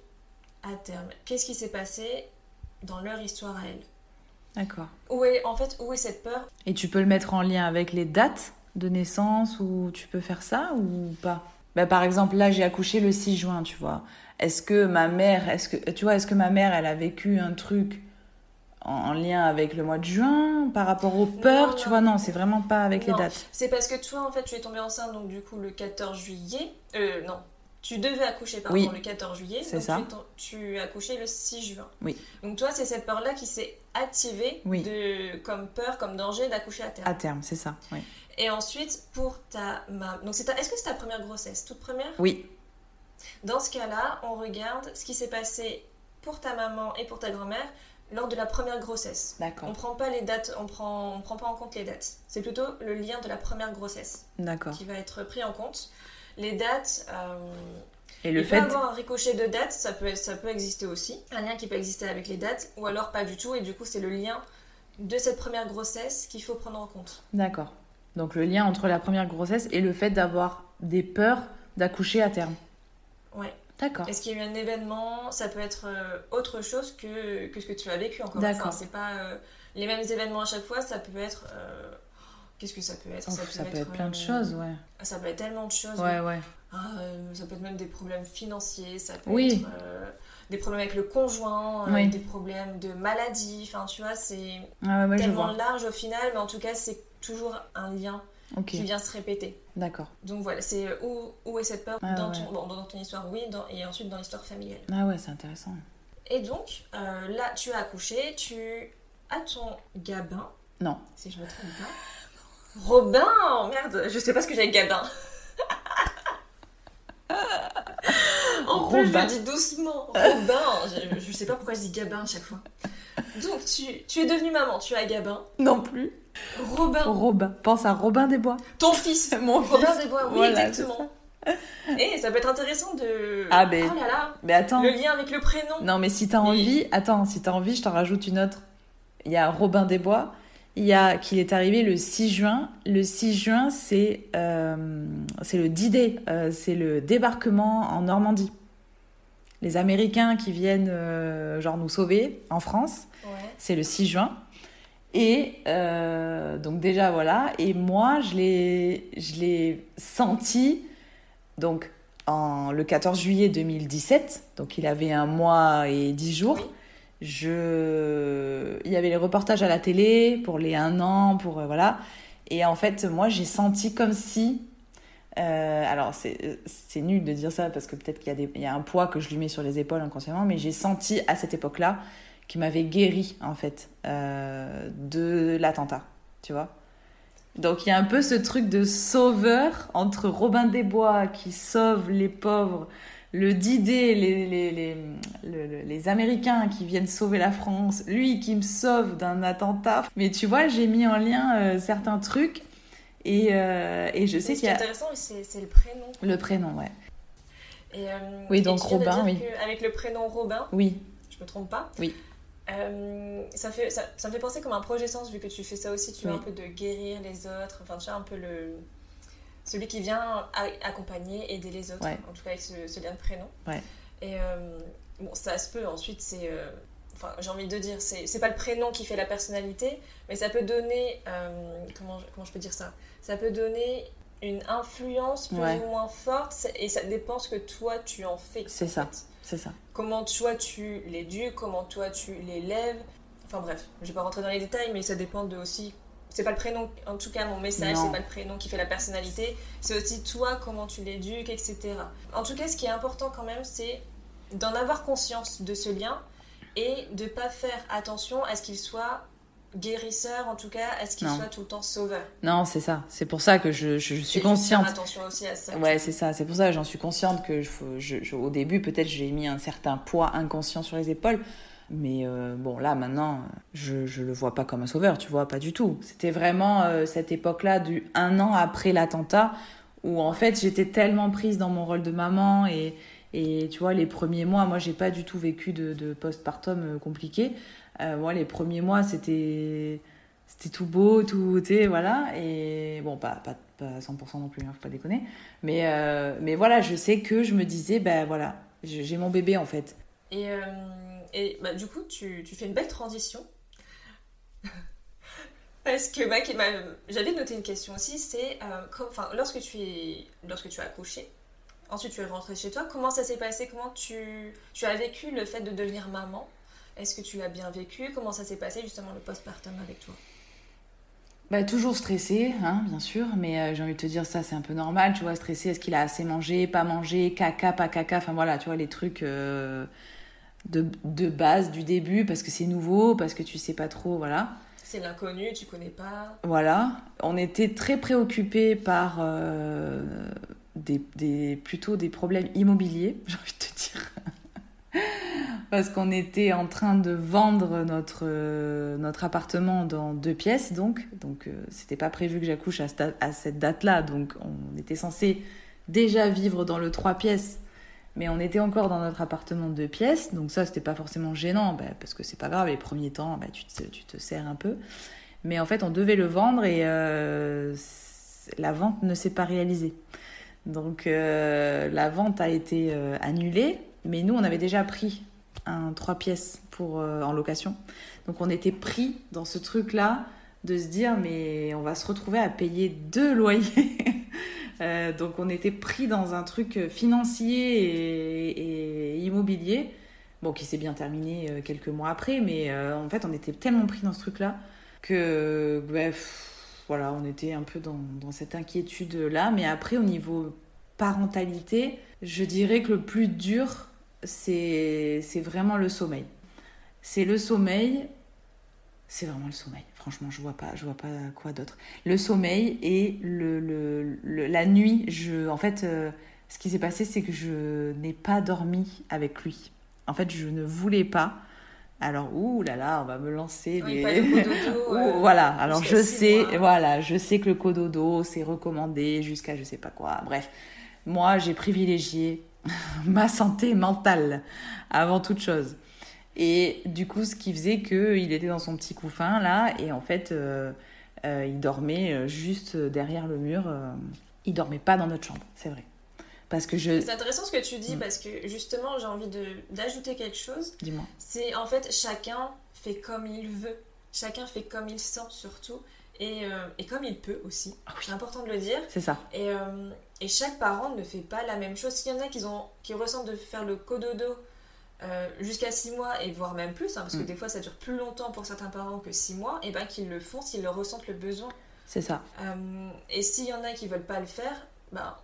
à terme? Qu'est-ce qui s'est passé dans leur histoire à elle D'accord. Où est, en fait, où est cette peur? Et tu peux le mettre en lien avec les dates de naissance ou tu peux faire ça ou pas? Bah, Par exemple, là, j'ai accouché le 6 juin, tu vois. Est-ce que ma mère, est-ce que, tu vois, est-ce que ma mère, elle a vécu un truc en, lien avec le mois de juin par rapport aux peurs, tu vois? Non, c'est vraiment pas avec les dates. C'est parce que toi, en fait, tu es tombée enceinte, donc du coup, le 14 juillet. Euh, non, tu devais accoucher pardon, le 14 juillet, c'est ça. Tu, as accouché le 6 juin. Oui. Donc toi, c'est cette peur-là qui s'est activée de, comme peur, comme danger d'accoucher à terme. À terme, c'est ça. Oui. Et ensuite, pour ta maman. Donc, est-ce que c'est ta première grossesse Toute première? Oui. Dans ce cas-là, on regarde ce qui s'est passé pour ta maman et pour ta grand-mère lors de la première grossesse. D'accord. On prend pas les dates, on prend, on prend pas en compte les dates. C'est plutôt le lien de la première grossesse. Qui va être pris en compte les dates. Euh, et le il fait... peut avoir un ricochet de dates, ça peut, ça peut exister aussi. Un lien qui peut exister avec les dates, ou alors pas du tout, et du coup c'est le lien de cette première grossesse qu'il faut prendre en compte. D'accord. Donc le lien entre la première grossesse et le fait d'avoir des peurs d'accoucher à terme. Ouais. D'accord. Est-ce qu'il y a eu un événement? Ça peut être euh, autre chose que, que, ce que tu as vécu encore une fois. C'est pas euh, les mêmes événements à chaque fois, ça peut être Qu'est-ce que ça peut être? Ça, peut, être, plein de euh, choses, ouais. Ça peut être tellement de choses. Ouais, ouais. Ah, euh, ça peut être même des problèmes financiers, ça peut être euh, des problèmes avec le conjoint, des problèmes de maladie. Enfin, tu vois, c'est ah tellement large au final, mais en tout cas, c'est toujours un lien qui vient se répéter. D'accord. Donc voilà, c'est où, où est cette peur ah dans, ton, dans ton histoire, oui, et ensuite dans l'histoire familiale. Ah ouais, c'est intéressant. Et donc, là, tu as accouché, tu as ton gabin. Non. Si je me trompe pas. Robin Merde, je sais pas ce que j'ai avec Gabin. en plus, je le dis doucement. Robin. Je, je, sais pas pourquoi je dis Gabin à chaque fois. Donc, tu, tu es devenue maman, tu as Gabin. Non plus. Robin. Robin. Pense à Robin des Bois. Ton fils. Mon Robin des Bois, oui, exactement. Et ça peut être intéressant de. Ah, ben. Oh là là. Mais attends. Le lien avec le prénom. Non, mais si t'as envie. Attends, si t'as envie, je t'en rajoute une autre. Il y a Robin des Bois il y a qu'il est arrivé le 6 juin. Le 6 juin, c'est euh, c'est le D-Day, euh, c'est le débarquement en Normandie. Les Américains qui viennent euh, genre nous sauver en France, c'est le 6 juin. Et donc déjà voilà, et moi je l'ai, je l'ai senti donc en, le 14 juillet 2017, donc il avait un mois et dix jours. Je... Il y avait les reportages à la télé pour les un an, pour euh, voilà. Et en fait, moi j'ai senti comme si euh, alors, c'est nul de dire ça parce que peut-être qu'il y, y, a un poids que je lui mets sur les épaules inconsciemment, mais j'ai senti à cette époque-là qui m'avait guéri en fait euh, de l'attentat, tu vois. Donc il y a un peu ce truc de sauveur entre Robin des Bois qui sauve les pauvres, le Didé, les, les, les, les, Américains qui viennent sauver la France, lui qui me sauve d'un attentat. Mais tu vois, j'ai mis en lien euh, certains trucs et, euh, et je sais qu'il y a... Ce qui est intéressant, c'est le prénom. Le prénom, ouais. Et, oui, donc Robin, oui. Avec le prénom Robin, oui. je me trompe pas Oui. Euh, ça, fait, ça, ça, me fait penser comme un projet sens, vu que tu fais ça aussi, tu veux un peu de guérir les autres, enfin tu vois un peu le... Celui qui vient accompagner, aider les autres, en tout cas avec ce, lien de prénom. Ouais. Et euh, bon, ça se peut, ensuite c'est... Euh, enfin j'ai envie de dire, c'est pas le prénom qui fait la personnalité, mais ça peut donner... comment, comment je peux dire ça? Ça peut donner une influence plus ou moins forte, et ça dépend ce que toi tu en fais. C'est ça. C'est ça. Comment toi tu l'éduques, comment toi tu l'élèves. Enfin bref, je vais pas rentrer dans les détails, mais ça dépend de aussi. C'est pas le prénom, en tout cas mon message, c'est pas le prénom qui fait la personnalité, c'est aussi toi comment tu l'éduques, etc. En tout cas, ce qui est important quand même, c'est d'en avoir conscience de ce lien et de pas faire attention à ce qu'il soit guérisseur en tout cas, est-ce qu'il soit tout le temps sauveur Non, c'est ça. C'est pour ça que je, je, suis consciente. Faire attention aussi à ça. Ouais, c'est ça. C'est pour ça que j'en suis consciente que je, au début, peut-être j'ai mis un certain poids inconscient sur les épaules. Mais euh, bon, là, maintenant, je ne le vois pas comme un sauveur, tu vois, pas du tout. C'était vraiment euh, cette époque-là, du un an après l'attentat, où en fait, j'étais tellement prise dans mon rôle de maman et, et tu vois, les premiers mois, moi, j'ai pas du tout vécu de, de postpartum euh, compliqué. Moi, les premiers mois, c'était c'était tout beau, tout, tu voilà. Et bon, pas, pas, pas 100% non plus, hein, faut pas déconner. Mais, mais voilà, je sais que je me disais, ben voilà, j'ai mon bébé en fait. Et, et bah, du coup, tu, fais une belle transition. Parce que bah, j'avais noté une question aussi, c'est enfin, lorsque, tu es, lorsque tu as accouché, ensuite tu es rentrée chez toi, comment ça s'est passé? Comment tu, tu as vécu le fait de devenir maman? Est-ce que tu l'as bien vécu? Comment ça s'est passé justement le postpartum avec toi? Bah, toujours stressé, hein, bien sûr, mais euh, j'ai envie de te dire ça, c'est un peu normal, tu vois, stressé, est-ce qu'il a assez mangé, pas mangé, caca, pas caca, enfin voilà, tu vois, les trucs euh, de, de, base du début, parce que c'est nouveau, parce que tu sais pas trop, voilà. C'est l'inconnu, tu connais pas. Voilà, on était très préoccupés par euh, des, des, plutôt des problèmes immobiliers, j'ai envie de te dire parce qu'on était en train de vendre notre, euh, notre appartement dans deux pièces, donc. Donc, euh, c'était pas prévu que j'accouche à, à, cette date-là. Donc, on était censé déjà vivre dans le trois pièces, mais on était encore dans notre appartement de deux pièces. Donc, ça, c'était pas forcément gênant, bah, parce que c'est pas grave, les premiers temps, bah, tu, te, sers un peu. Mais en fait, on devait le vendre et euh, la vente ne s'est pas réalisée. Donc, la vente a été annulée, mais nous, on avait déjà pris trois pièces pour, euh, en location. Donc on était pris dans ce truc-là de se dire mais on va se retrouver à payer deux loyers. Euh, donc on était pris dans un truc financier et, immobilier, bon qui s'est bien terminé euh, quelques mois après, mais en fait on était tellement pris dans ce truc-là que bref, voilà, on était un peu dans, dans cette inquiétude-là. Mais après au niveau parentalité, je dirais que le plus dur, c'est vraiment le sommeil. C'est le sommeil, c'est vraiment le sommeil. Franchement, je vois pas, je vois pas quoi d'autre. Le sommeil et le, le, la nuit. Je, en fait, euh, ce qui s'est passé, c'est que je n'ai pas dormi avec lui. En fait, je ne voulais pas. Alors, ouh là là, on va me lancer oui, pas de voilà. Alors, je sais, voilà, je sais que le cododo, c'est recommandé jusqu'à je sais pas quoi. Bref, moi, j'ai privilégié ma santé mentale avant toute chose. Et du coup, ce qui faisait qu'il était dans son petit couffin là, et en fait, euh, euh, il dormait euh, juste derrière le mur. il dormait pas dans notre chambre, c'est vrai. Parce que je... C'est intéressant ce que tu dis, mm. parce que justement, j'ai envie d'ajouter quelque chose. Dis-moi. C'est en fait, chacun fait comme il veut. chacun fait comme il sent surtout. Et, euh, et comme il peut aussi, Ah oui. c'est important de le dire. C'est ça. Et, euh, et chaque parent ne fait pas la même chose. S'il y en a qui, ont, qui ressentent de faire le cododo euh, jusqu'à 6 mois, et voire même plus, hein, parce que Mm. des fois ça dure plus longtemps pour certains parents que 6 mois, et ben qu'ils le font s'ils le ressentent le besoin. C'est ça. Euh, et s'il y en a qui veulent pas le faire, ben,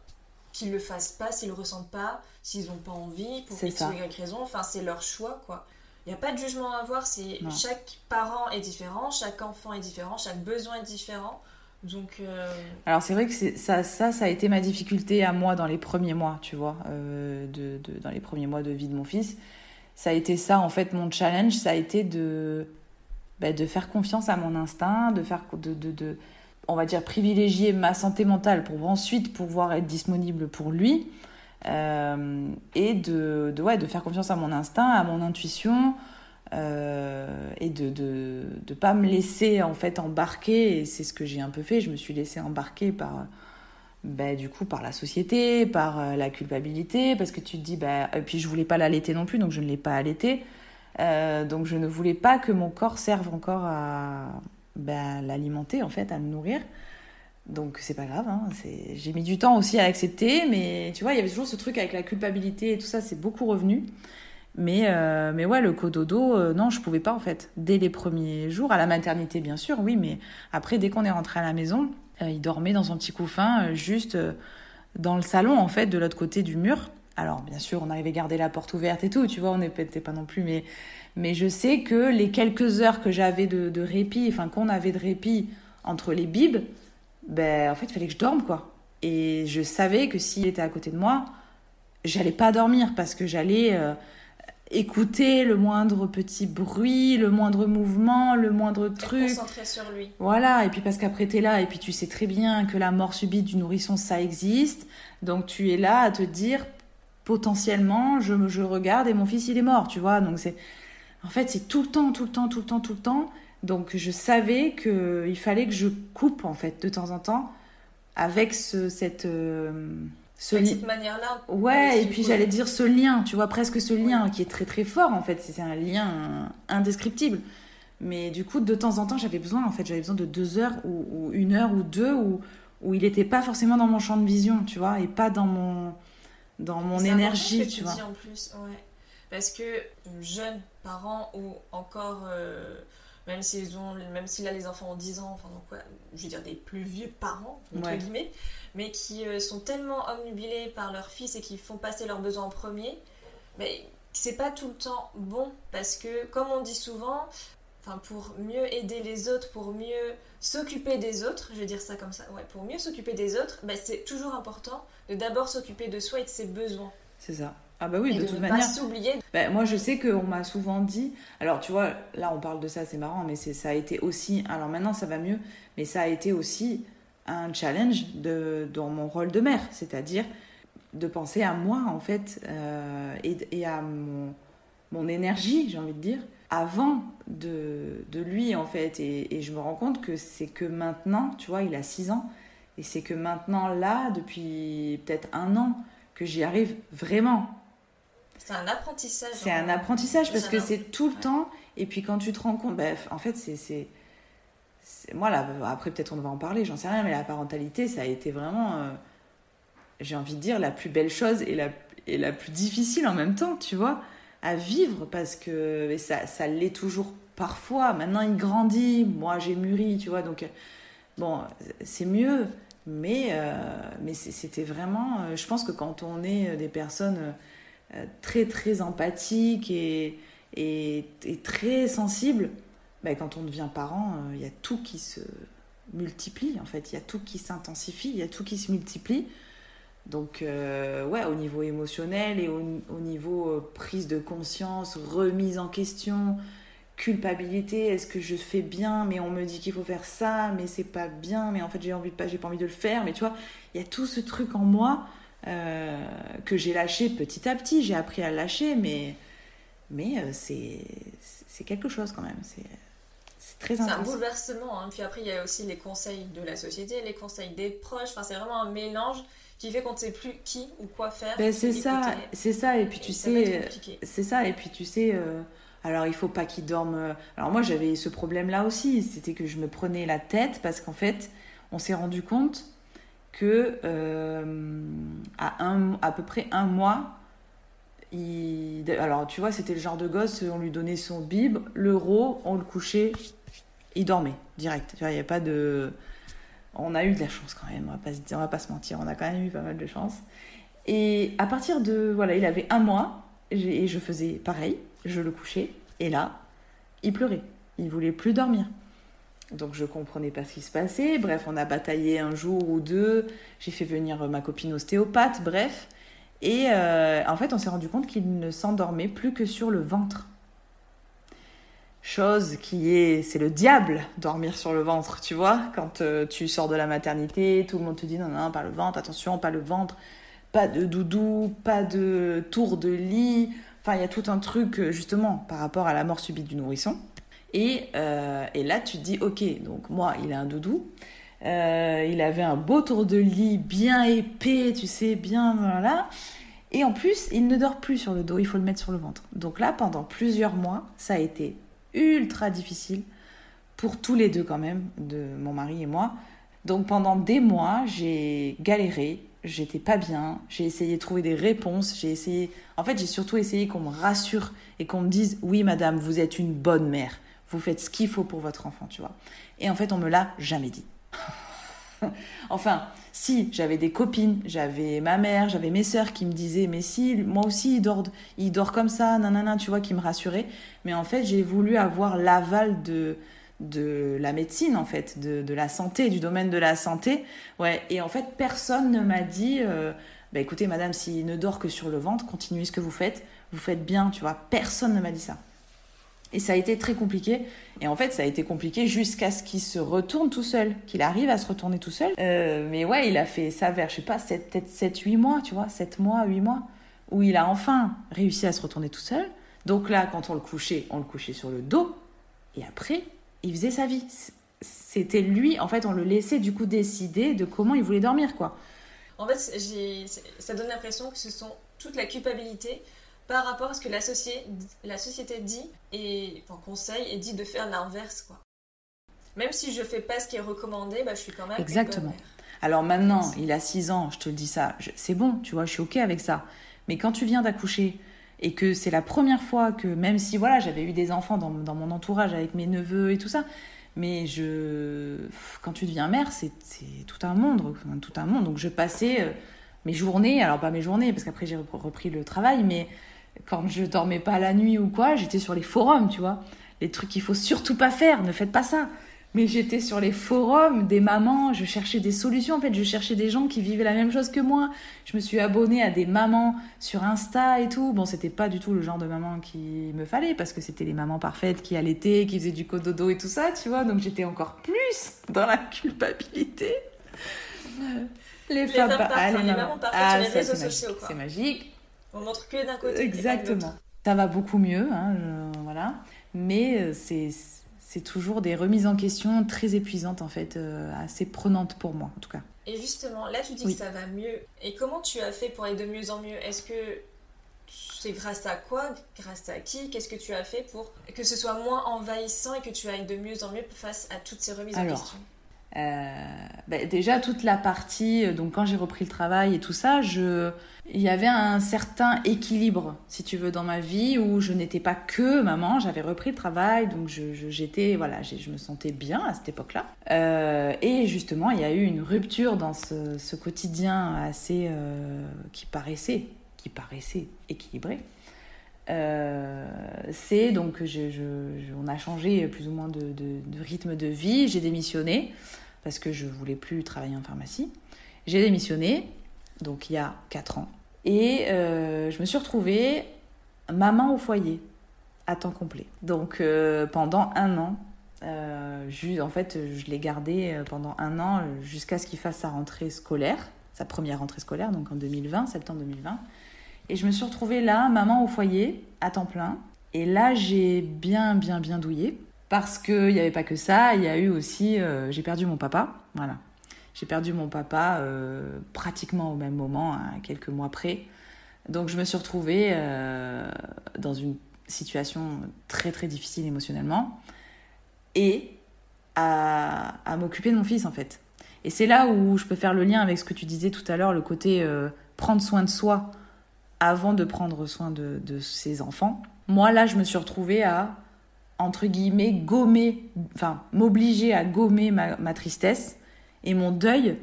qu'ils le fassent pas s'ils le ressentent pas, s'ils ont pas envie, pour X ou Y raison. Enfin, c'est leur choix, quoi. Il n'y a pas de jugement à avoir. C'est chaque parent est différent, chaque enfant est différent, chaque besoin est différent. Donc, euh, Alors c'est vrai que ça, ça, ça a été ma difficulté à moi dans les premiers mois, tu vois, euh, de, de- dans les premiers mois de vie de mon fils. Ça a été ça, en fait, mon challenge, ça a été de, bah, de faire confiance à mon instinct, de faire, de, de, on va dire, privilégier ma santé mentale pour ensuite pouvoir être disponible pour lui. Euh, et de, de, ouais, de faire confiance à mon instinct, à mon intuition, euh, et de de de pas me laisser en fait embarquer et c'est ce que j'ai un peu fait je me suis laissée embarquer par bah, du coup par la société par euh, la culpabilité parce que tu te dis bah et puis je voulais pas l'allaiter non plus donc je ne l'ai pas allaité. Euh, donc je ne voulais pas que mon corps serve encore à bah, l'alimenter en fait à le nourrir. Donc c'est pas grave hein, j'ai mis du temps aussi à l'accepter mais tu vois il y avait toujours ce truc avec la culpabilité et tout ça c'est beaucoup revenu. Mais, euh, mais ouais, le cododo, euh, non, je pouvais pas en fait. Dès les premiers jours, à la maternité bien sûr, oui, mais après, dès qu'on est rentré à la maison, il dormait dans son petit couffin, euh, juste euh, dans le salon en fait, de l'autre côté du mur. Alors bien sûr, on arrivait à garder la porte ouverte et tout, tu vois, on n'était pas non plus, mais, mais je sais que les quelques heures que j'avais de, de répit, enfin qu'on avait de répit entre les bibes, ben en fait, il fallait que je dorme quoi. Et je savais que s'il était à côté de moi, j'allais pas dormir parce que j'allais euh, écouter le moindre petit bruit, le moindre mouvement, le moindre truc. concentré sur lui. Voilà, et puis parce qu'après t'es là, et puis tu sais très bien que la mort subite du nourrisson, ça existe. Donc tu es là à te dire, potentiellement, je, je regarde et mon fils, il est mort, tu vois. Donc c'est. En fait, c'est tout le temps, tout le temps, tout le temps, tout le temps. Donc je savais qu'il fallait que je coupe, en fait, de temps en temps, avec ce, cette. euh, ce De cette manière-là. Ouais, et puis j'allais dire ce lien, tu vois, presque ce lien qui est très très fort en fait, c'est un lien indescriptible. Mais du coup, de temps en temps, j'avais besoin, en fait, j'avais besoin de deux heures ou, ou une heure ou deux où, où il n'était pas forcément dans mon champ de vision, tu vois, et pas dans mon, dans mon énergie, ce que tu tu vois. dis en plus, ouais. Parce que euh, jeunes parents ou encore, euh, même s'ils ont, même si là les enfants ont 10 ans, enfin donc ouais, je veux dire des plus vieux parents entre Ouais. guillemets, mais qui euh, sont tellement omnubilés par leur fils et qui font passer leurs besoins en premier, mais c'est pas tout le temps bon parce que comme on dit souvent, enfin pour mieux aider les autres, pour mieux s'occuper des autres, je vais dire ça comme ça, ouais, pour mieux s'occuper des autres, bah, c'est toujours important de d'abord s'occuper de soi et de ses besoins. C'est ça. Ah bah oui, et de de toute ne manière. pas s'oublier. Ben, moi, je sais qu'on m'a souvent dit. Alors, tu vois, là, on parle de ça, c'est marrant, mais c'est, ça a été aussi. Alors maintenant, ça va mieux, mais ça a été aussi un challenge de, dans mon rôle de mère, c'est-à-dire de penser à moi, en fait, euh, et, et à mon, mon énergie, j'ai envie de dire, avant de, de lui, en fait. Et, et je me rends compte que c'est que maintenant, tu vois, il a 6 ans, et c'est que maintenant, là, depuis peut-être un an, que j'y arrive vraiment. C'est un apprentissage. C'est un apprentissage parce que c'est tout le ouais. temps. Et puis quand tu te rends compte, bah, en fait, c'est. Moi, là, après, peut-être on va en parler, j'en sais rien, mais la parentalité, ça a été vraiment, euh, j'ai envie de dire, la plus belle chose et la, et la plus difficile en même temps, tu vois, à vivre parce que et ça, ça l'est toujours parfois. Maintenant, il grandit, moi, j'ai mûri, tu vois, donc, bon, c'est mieux. Mais, euh, mais c'était vraiment. euh, je pense que quand on est des personnes très très empathiques et, et, et très sensibles, ben, quand on devient parent, euh, il y a tout qui se multiplie en fait. Il y a tout qui s'intensifie, il y a tout qui se multiplie. Donc, euh, ouais, au niveau émotionnel et au, au niveau euh, prise de conscience, remise en question, culpabilité, est-ce que je fais bien, mais on me dit qu'il faut faire ça, mais c'est pas bien, mais en fait j'ai envie de pas, j'ai pas envie de le faire, mais tu vois, il y a tout ce truc en moi euh, que j'ai lâché petit à petit, j'ai appris à le lâcher, mais, mais euh, c'est, c'est quelque chose quand même, c'est, très C'est un intense. bouleversement. hein. Puis après, il y a aussi les conseils de la société, les conseils des proches. Enfin, c'est vraiment un mélange qui fait qu'on ne sait plus qui ou quoi faire. Ben, c'est ça, c'est ça, et puis tu sais, c'est ça, et puis tu sais, euh, Alors il faut pas qu'il dorme. euh, Alors moi j'avais ce problème-là aussi, c'était que je me prenais la tête parce qu'en fait on s'est rendu compte que euh, à, un, à peu près un mois, il... alors tu vois c'était le genre de gosse, on lui donnait son bib, l'euro, on le couchait, il dormait direct. Il n'y a pas de... On a eu de la chance quand même, on va on va pas se mentir, on a quand même eu pas mal de chance. Et à partir de... Voilà, il avait un mois, et je faisais pareil, je le couchais, et là, il pleurait, il voulait plus dormir. Donc je comprenais pas ce qui se passait. Bref, on a bataillé un jour ou deux. J'ai fait venir ma copine ostéopathe, bref. Et euh, en fait, on s'est rendu compte qu'il ne s'endormait plus que sur le ventre. Chose qui est, c'est le diable, dormir sur le ventre, tu vois. Quand euh, tu sors de la maternité, tout le monde te dit non, non, pas le ventre, attention, pas le ventre, pas de doudou, pas de tour de lit. Enfin, il y a tout un truc, euh, justement, par rapport à la mort subite du nourrisson. Et, euh, et là, tu te dis, ok, donc moi, il a un doudou. Euh, il avait un beau tour de lit bien épais, tu sais, bien voilà. Et en plus, il ne dort plus sur le dos, il faut le mettre sur le ventre. Donc là, pendant plusieurs mois, ça a été ultra difficile pour tous les deux quand même, de mon mari et moi. Donc pendant des mois, j'ai galéré, j'étais pas bien, j'ai essayé de trouver des réponses, j'ai essayé... En fait, j'ai surtout essayé qu'on me rassure et qu'on me dise, oui madame, vous êtes une bonne mère, vous faites ce qu'il faut pour votre enfant, tu vois. Et en fait, on me l'a jamais dit. enfin, si, j'avais des copines, j'avais ma mère, j'avais mes sœurs qui me disaient, mais si, moi aussi, il dort, il dort comme ça, nanana, tu vois, qui me rassuraient. Mais en fait, j'ai voulu avoir l'aval de, de la médecine, en fait, de, la santé, du domaine de la santé. Ouais, et en fait, personne ne m'a dit, euh, bah écoutez, madame, s'il ne dort que sur le ventre, continuez ce que vous faites, vous faites bien, tu vois. Personne ne m'a dit ça. Et ça a été très compliqué. Et en fait, ça a été compliqué jusqu'à ce qu'il se retourne tout seul, qu'il arrive à se retourner tout seul. Euh, mais ouais, il a fait ça vers, je sais pas, 7, peut-être 7, 8 mois, tu vois, 7 mois, 8 mois, où il a enfin réussi à se retourner tout seul. Donc là, quand on le couchait, on le couchait sur le dos. Et après, il faisait sa vie. C'était lui, en fait, on le laissait du coup décider de comment il voulait dormir, quoi. En fait, ça donne l'impression que ce sont toute la culpabilité par rapport à ce que la, soci- la société dit et enfin, conseille et dit de faire l'inverse quoi. Même si je fais pas ce qui est recommandé, bah, je suis quand même Exactement. Alors maintenant, il a 6 ans, je te le dis ça, c'est bon, tu vois, je suis OK avec ça. Mais quand tu viens d'accoucher et que c'est la première fois que, même si voilà, j'avais eu des enfants dans, dans mon entourage avec mes neveux et tout ça, mais je, quand tu deviens mère, c'est tout un monde, tout un monde. Donc je passais euh, mes journées, alors pas mes journées parce qu'après j'ai repr- repris le travail, mais quand je dormais pas la nuit ou quoi, j'étais sur les forums, tu vois, les trucs qu'il faut surtout pas faire, ne faites pas ça. Mais j'étais sur les forums des mamans, je cherchais des solutions en fait, je cherchais des gens qui vivaient la même chose que moi. Je me suis abonnée à des mamans sur Insta et tout. Bon, c'était pas du tout le genre de maman qui me fallait parce que c'était les mamans parfaites qui allaitaient, qui faisaient du cododo et tout ça, tu vois. Donc j'étais encore plus dans la culpabilité. Les, femmes parfaites, ah, les mamans. mamans parfaites Ah, sur les réseaux sociaux, quoi. C'est magique. On montre que d'un côté. Exactement. Ça va beaucoup mieux, hein, je- voilà. Mais euh, c'est c'est toujours des remises en question très épuisantes en fait, euh, assez prenantes pour moi en tout cas. Et justement, là tu dis Oui. que ça va mieux. Et comment tu as fait pour aller de mieux en mieux? Est-ce que c'est grâce à quoi? Grâce à qui? Qu'est-ce que tu as fait pour que ce soit moins envahissant et que tu ailles de mieux en mieux face à toutes ces remises en question? Euh, ben, déjà toute la partie, euh, donc quand j'ai repris le travail et tout ça, il y avait un certain équilibre, si tu veux, dans ma vie où je n'étais pas que maman, j'avais repris le travail, donc je, je- j'étais, voilà, je me sentais bien à cette époque-là. Euh, et justement, il y a eu une rupture dans ce, quotidien assez, qui paraissait, qui paraissait équilibré. C'est donc on a changé plus ou moins de rythme de vie. J'ai démissionné parce que je voulais plus travailler en pharmacie. J'ai démissionné donc il y a 4 ans et euh, je me suis retrouvée maman au foyer à temps complet. Donc euh, pendant un an, euh, en fait je l'ai gardé pendant un an jusqu'à ce qu'il fasse sa rentrée scolaire, sa première rentrée scolaire donc en 2020, septembre 2020. Et je me suis retrouvée là, maman au foyer, à temps plein. Et là, j'ai bien, bien, bien douillé. Parce qu'il n'y avait pas que ça, il y a eu aussi. euh, j'ai perdu mon papa. Voilà. J'ai perdu mon papa euh, pratiquement au même moment, à quelques mois près. Donc je me suis retrouvée euh, dans une situation très très difficile émotionnellement et à, à m'occuper de mon fils en fait. Et c'est là où je peux faire le lien avec ce que tu disais tout à l'heure, le côté prendre soin de soi avant de prendre soin de, de, ses enfants. Moi là, je me suis retrouvée à, entre guillemets, gommer, enfin m'obliger à gommer ma, ma, tristesse et mon deuil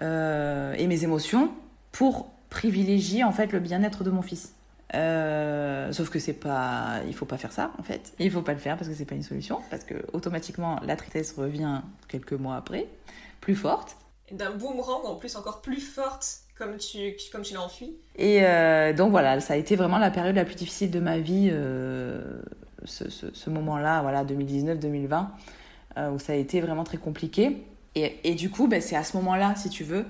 euh, et mes émotions pour privilégier en fait le bien-être de mon fils. Euh, sauf que c'est pas, il faut pas faire ça en fait. Il faut pas le faire parce que c'est pas une solution, parce que automatiquement la tristesse revient quelques mois après, plus forte. D'un boomerang en plus encore plus forte comme tu, comme tu l'as enfui. Et euh, donc voilà, ça a été vraiment la période la plus difficile de ma vie, ce, moment-là, voilà, 2019-2020, euh, où ça a été vraiment très compliqué. Et, du coup, ben, c'est à ce moment-là, si tu veux,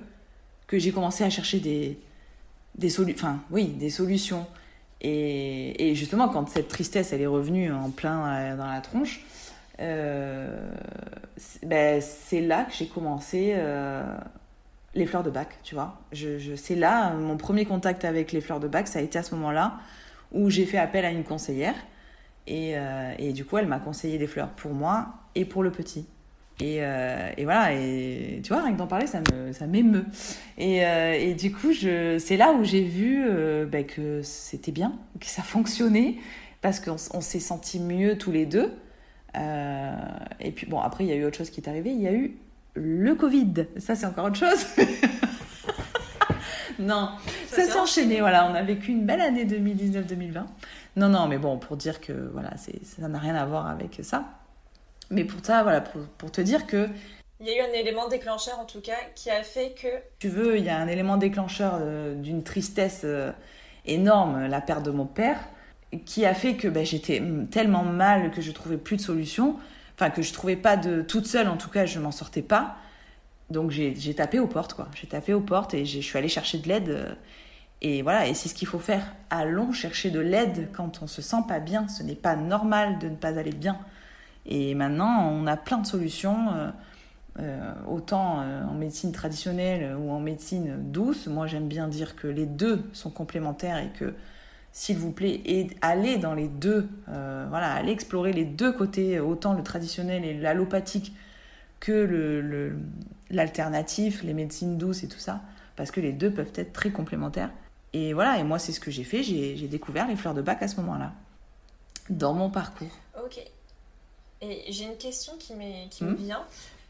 que j'ai commencé à chercher des, des, solu enfin, oui, des solutions. Et, justement, quand cette tristesse, elle est revenue en plein dans la tronche, euh, ben, c'est là que j'ai commencé euh, les fleurs de bac, tu vois. C'est là, mon premier contact avec les fleurs de bac, ça a été à ce moment-là où j'ai fait appel à une conseillère. Et, euh, et du coup, elle m'a conseillé des fleurs pour moi et pour le petit. Et, euh, et, voilà, et tu vois, rien que d'en parler, ça me, ça m'émeut. Et, euh, et, du coup, je, c'est là où j'ai vu euh, bah, que c'était bien, que ça fonctionnait, parce qu'on on s'est sentis mieux tous les deux. Et puis bon, après, il y a eu autre chose qui est arrivé, il y a eu le Covid. Ça, c'est encore autre chose. non, ça, ça s'est enchaîné. Voilà, on a vécu une belle année 2019-2020. Non, non, mais bon, pour dire que voilà, ça n'a rien à voir avec ça. Mais pour ça, voilà, pour, pour, te dire que. Il y a eu un élément déclencheur en tout cas qui a fait que. Tu veux, il y a un élément déclencheur euh, d'une tristesse euh, énorme, la perte de mon père, qui a fait que ben, j'étais tellement mal que je trouvais plus de solution. Enfin, que je trouvais pas de. Toute seule, en tout cas, je m'en sortais pas. Donc j'ai tapé aux portes, quoi. J'ai tapé aux portes et je suis allée chercher de l'aide. Euh, et voilà, et c'est ce qu'il faut faire. Allons chercher de l'aide quand on se sent pas bien. Ce n'est pas normal de ne pas aller bien. Et maintenant, on a plein de solutions, euh, euh, autant euh, en médecine traditionnelle ou en médecine douce. Moi, j'aime bien dire que les deux sont complémentaires et que, s'il vous plaît, et allez dans les deux, voilà, allez explorer les deux côtés, autant le traditionnel et l'allopathique que l'alternatif, le, les médecines douces et tout ça, parce que les deux peuvent être très complémentaires. Et voilà, et moi, c'est ce que j'ai fait. J'ai découvert les fleurs de bac à ce moment-là, dans mon parcours. Ok. Et j'ai une question qui, qui mmh. me vient.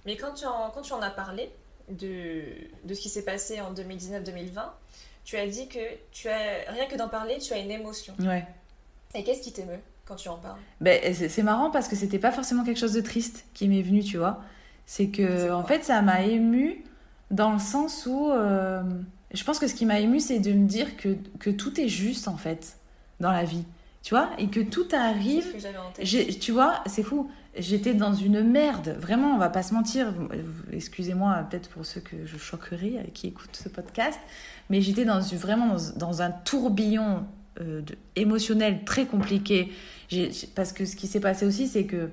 Mais quand tu en, quand tu en as parlé de, de ce qui s'est passé en 2019-2020, tu as dit que tu as rien que d'en parler, tu as une émotion. Ouais. Et qu'est-ce qui t'émeut quand tu en parles? Ben, C'est marrant parce que c'était pas forcément quelque chose de triste qui m'est venu, tu vois. C'est que, en fait, ça m'a ému dans le sens où. Euh, je pense que ce qui m'a ému, c'est de me dire que, que tout est juste, en fait, dans la vie tu vois, et que tout arrive. Que tu vois, c'est fou. J'étais dans une merde, vraiment, on va pas se mentir. Excusez-moi, peut-être pour ceux que je choquerai, qui écoutent ce podcast, mais j'étais dans, vraiment dans, dans, un tourbillon euh, de, émotionnel très compliqué. Parce que ce qui s'est passé aussi, c'est que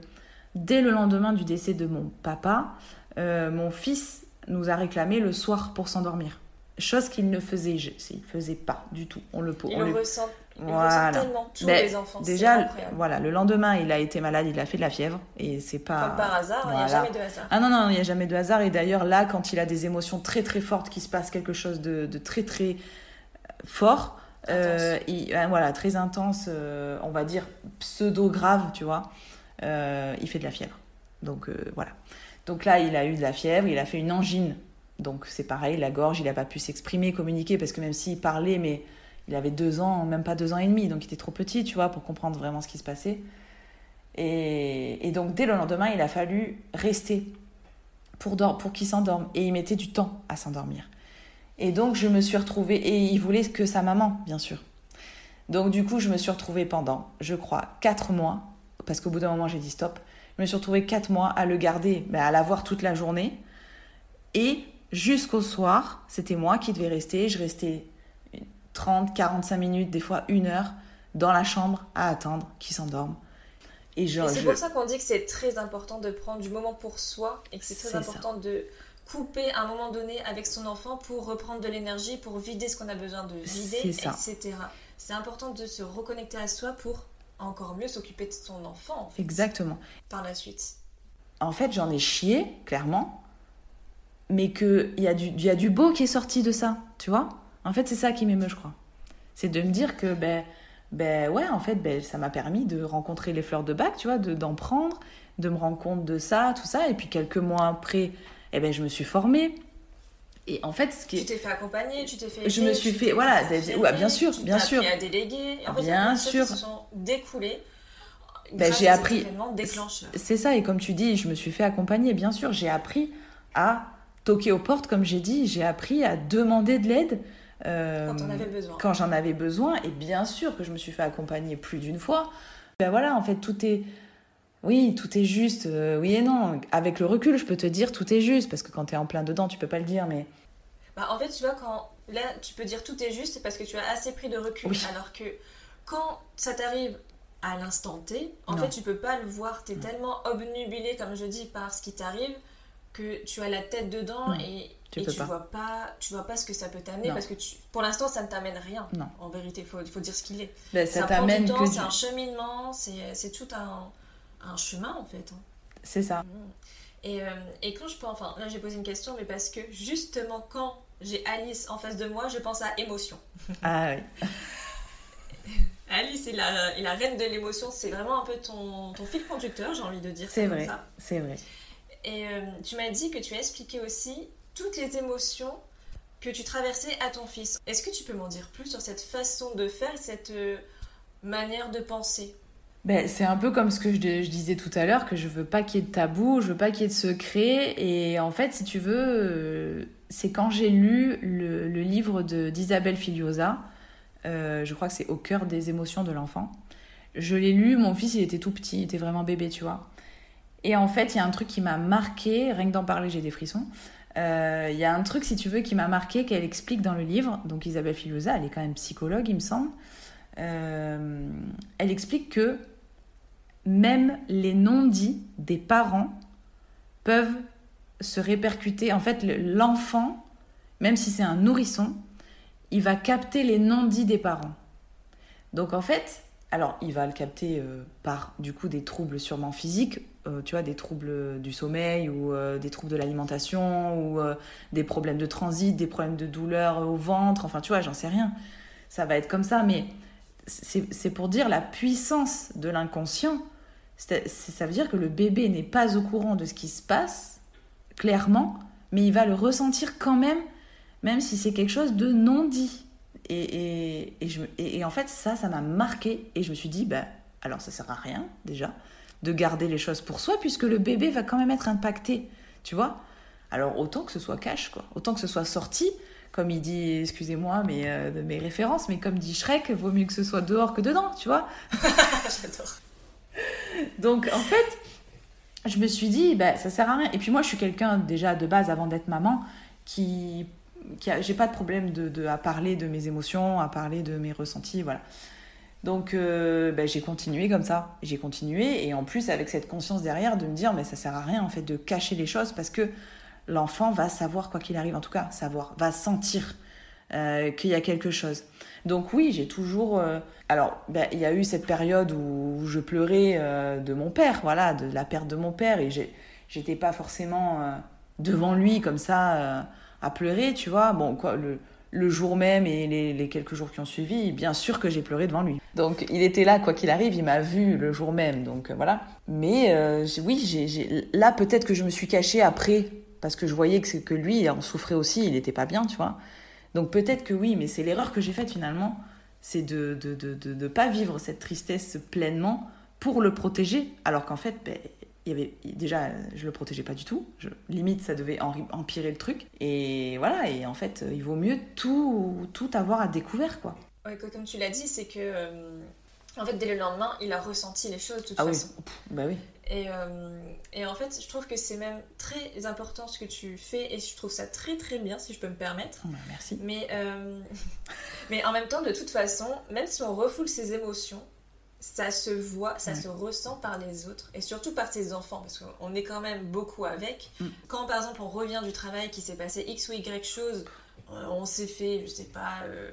dès le lendemain du décès de mon papa, euh, mon fils nous a réclamé le soir pour s'endormir. Chose qu'il ne faisait, il faisait pas du tout. On le, il on le, le ressent voilà. tellement tous ben, les enfants. Déjà, voilà, le lendemain, il a été malade, il a fait de la fièvre et c'est pas. Comme par hasard, il voilà. n'y a jamais de hasard. Ah non non, il n'y a jamais de hasard et d'ailleurs là, quand il a des émotions très très fortes, qui se passe quelque chose de, de très très fort, euh, il, voilà, très intense, euh, on va dire pseudo grave, tu vois, euh, il fait de la fièvre. Donc euh, voilà. Donc là, il a eu de la fièvre, il a fait une angine. Donc c'est pareil, la gorge, il n'a pas pu s'exprimer, communiquer parce que même s'il parlait, mais il avait deux ans, même pas deux ans et demi, donc il était trop petit, tu vois, pour comprendre vraiment ce qui se passait. Et, donc dès le lendemain, il a fallu rester pour, pour qu'il s'endorme. Et il mettait du temps à s'endormir. Et donc je me suis retrouvée, et il voulait que sa maman, bien sûr. Donc du coup, je me suis retrouvée pendant, je crois, quatre mois, parce qu'au bout d'un moment, j'ai dit stop. Je me suis retrouvée quatre mois à le garder, ben, à l'avoir toute la journée. Et jusqu'au soir, c'était moi qui devais rester. Je restais 30, 45 minutes, des fois une heure, dans la chambre à attendre qu'il s'endorme. Et, genre, et c'est je... pour ça qu'on dit que c'est très important de prendre du moment pour soi et que c'est très important ça. de couper à un moment donné avec son enfant pour reprendre de l'énergie, pour vider ce qu'on a besoin de vider, etc. C'est important de se reconnecter à soi pour encore mieux s'occuper de son enfant. En fait, Exactement. Par la suite. En fait, j'en ai chié, clairement, mais qu'il y, a du, y a du beau qui est sorti de ça, tu vois? En fait, c'est ça qui m'émeut, je crois. C'est de me dire que, ben, ben ouais, en fait, ben, ça m'a permis de rencontrer les fleurs de bac, tu vois, d'en prendre, de me rendre compte de ça, tout ça. Et puis quelques mois après, eh ben, je me suis formée. Et en fait, ce qui Tu t'es fait accompagner, tu t'es fait. je me suis fait, voilà, ouais, bien sûr, tu bien sûr. à déléguer. En fait, bien sûr. se sont découlés. Ben, j'ai appris. C'est ça, et comme tu dis, je me suis fait accompagner, bien sûr. J'ai appris à toquer aux portes, comme j'ai dit. J'ai appris à demander de l'aide. Euh, quand, avais besoin. quand j'en avais besoin, et bien sûr que je me suis fait accompagner plus d'une fois. Ben voilà, en fait, tout est. Oui, tout est juste, euh, oui et non. Avec le recul, je peux te dire tout est juste, parce que quand tu es en plein dedans, tu peux pas le dire, mais. Bah, en fait, tu vois, quand là, tu peux dire tout est juste parce que tu as assez pris de recul. Alors que quand ça t'arrive à l'instant T, en fait, tu peux pas le voir. Tu es tellement obnubilé, comme je dis, par ce qui t'arrive que tu as la tête dedans et tu, et tu vois pas tu vois pas ce que ça peut t'amener parce que tu, pour l'instant ça ne t'amène rien non. en vérité il faut, faut, dire ce qu'il est ben, ça, t'amène que c'est un cheminement c'est tout un, un, chemin en fait hein. c'est ça mm. et, euh, et, quand je pense enfin là j'ai posé une question mais parce que justement quand j'ai Alice en face de moi je pense à émotion ah oui Alice est la, est la reine de l'émotion, c'est vraiment un peu ton, ton fil conducteur, j'ai envie de dire. C'est vrai, c'est vrai. Et euh, tu m'as dit que tu as expliqué aussi toutes les émotions que tu traversais à ton fils. Est-ce que tu peux m'en dire plus sur cette façon de faire, cette euh, manière de penser? Ben, c'est un peu comme ce que je, disais tout à l'heure, que je veux pas qu'il y ait de tabou, je veux pas qu'il y ait de secret. Et en fait, si tu veux, euh, c'est quand j'ai lu le, livre d'Isabelle Filiosa, je crois que c'est Au cœur des émotions de l'enfant. Je l'ai lu, mon fils il était tout petit, il était vraiment bébé, tu vois. Et en fait, il y a un truc qui m'a marqué, rien que d'en parler, j'ai des frissons. Euh, il y a un truc, si tu veux, qui m'a marqué, qu'elle explique dans le livre. Donc Isabelle Filosa, elle est quand même psychologue, il me semble. Euh, elle explique que même les non-dits des parents peuvent se répercuter. En fait, l'enfant, même si c'est un nourrisson, il va capter les non-dits des parents. Donc en fait, alors il va le capter euh, par du coup des troubles sûrement physiques euh, tu vois, des troubles du sommeil ou euh, des troubles de l'alimentation ou des problèmes de transit, des problèmes de douleur au ventre, enfin tu vois, j'en sais rien. Ça va être comme ça, mais c'est pour dire la puissance de l'inconscient. Ça veut dire que le bébé n'est pas au courant de ce qui se passe, clairement, mais il va le ressentir quand même, même si c'est quelque chose de non dit. Et, et, je, et, en fait, ça, ça m'a marqué. Et je me suis dit, bah, alors ça sert à rien, déjà de garder les choses pour soi, puisque le bébé va quand même être impacté, tu vois. Alors autant que ce soit cash, quoi. Autant que ce soit sorti, comme il dit, excusez-moi mais, euh, de mes références, mais comme dit Shrek, vaut mieux que ce soit dehors que dedans, tu vois. J'adore. Donc en fait, je me suis dit, bah, ça sert à rien. Et puis moi, je suis quelqu'un déjà de base, avant d'être maman, qui... J'ai pas de problème de, à parler de mes émotions, à parler de mes ressentis, voilà. Donc euh, ben, j'ai continué comme ça, j'ai continué et en plus avec cette conscience derrière de me dire mais ça sert à rien en fait de cacher les choses parce que l'enfant va savoir quoi qu'il arrive en tout cas savoir va sentir euh, qu'il y a quelque chose. Donc oui j'ai toujours euh, alors ben, il y a eu cette période où je pleurais de mon père voilà de la perte de mon père et j'étais pas forcément devant lui comme ça à pleurer tu vois bon quoi le le jour même et les, quelques jours qui ont suivi, bien sûr que j'ai pleuré devant lui. Donc il était là, quoi qu'il arrive, il m'a vu le jour même, donc euh, voilà. Mais euh, oui, j'ai, là peut-être que je me suis cachée après, parce que je voyais que, que lui en souffrait aussi, il n'était pas bien, tu vois. Donc peut-être que oui, mais c'est l'erreur que j'ai faite finalement, c'est de ne de, de, de, pas vivre cette tristesse pleinement pour le protéger, alors qu'en fait, ben, il y avait déjà je le protégeais pas du tout. Je, limite ça devait empirer le truc. Et voilà et en fait il vaut mieux tout tout avoir à découvert quoi. Ouais, comme tu l'as dit c'est que euh, en fait dès le lendemain il a ressenti les choses de toute ah façon. Oui. bah oui. Et, euh, et en fait je trouve que c'est même très important ce que tu fais et je trouve ça très très bien si je peux me permettre. Oh, bah, merci. Mais euh, mais en même temps de toute façon même si on refoule ses émotions ça se voit, ça se ressent par les autres et surtout par ses enfants parce qu'on est quand même beaucoup avec. Mm. Quand par exemple on revient du travail qui s'est passé X ou Y chose, euh, on s'est fait, je sais pas, euh,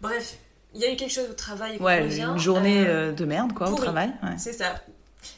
bref, il y a eu quelque chose au travail. Ouais, revient, une journée euh, de merde, quoi, au pourrie. travail. ouais. C'est ça.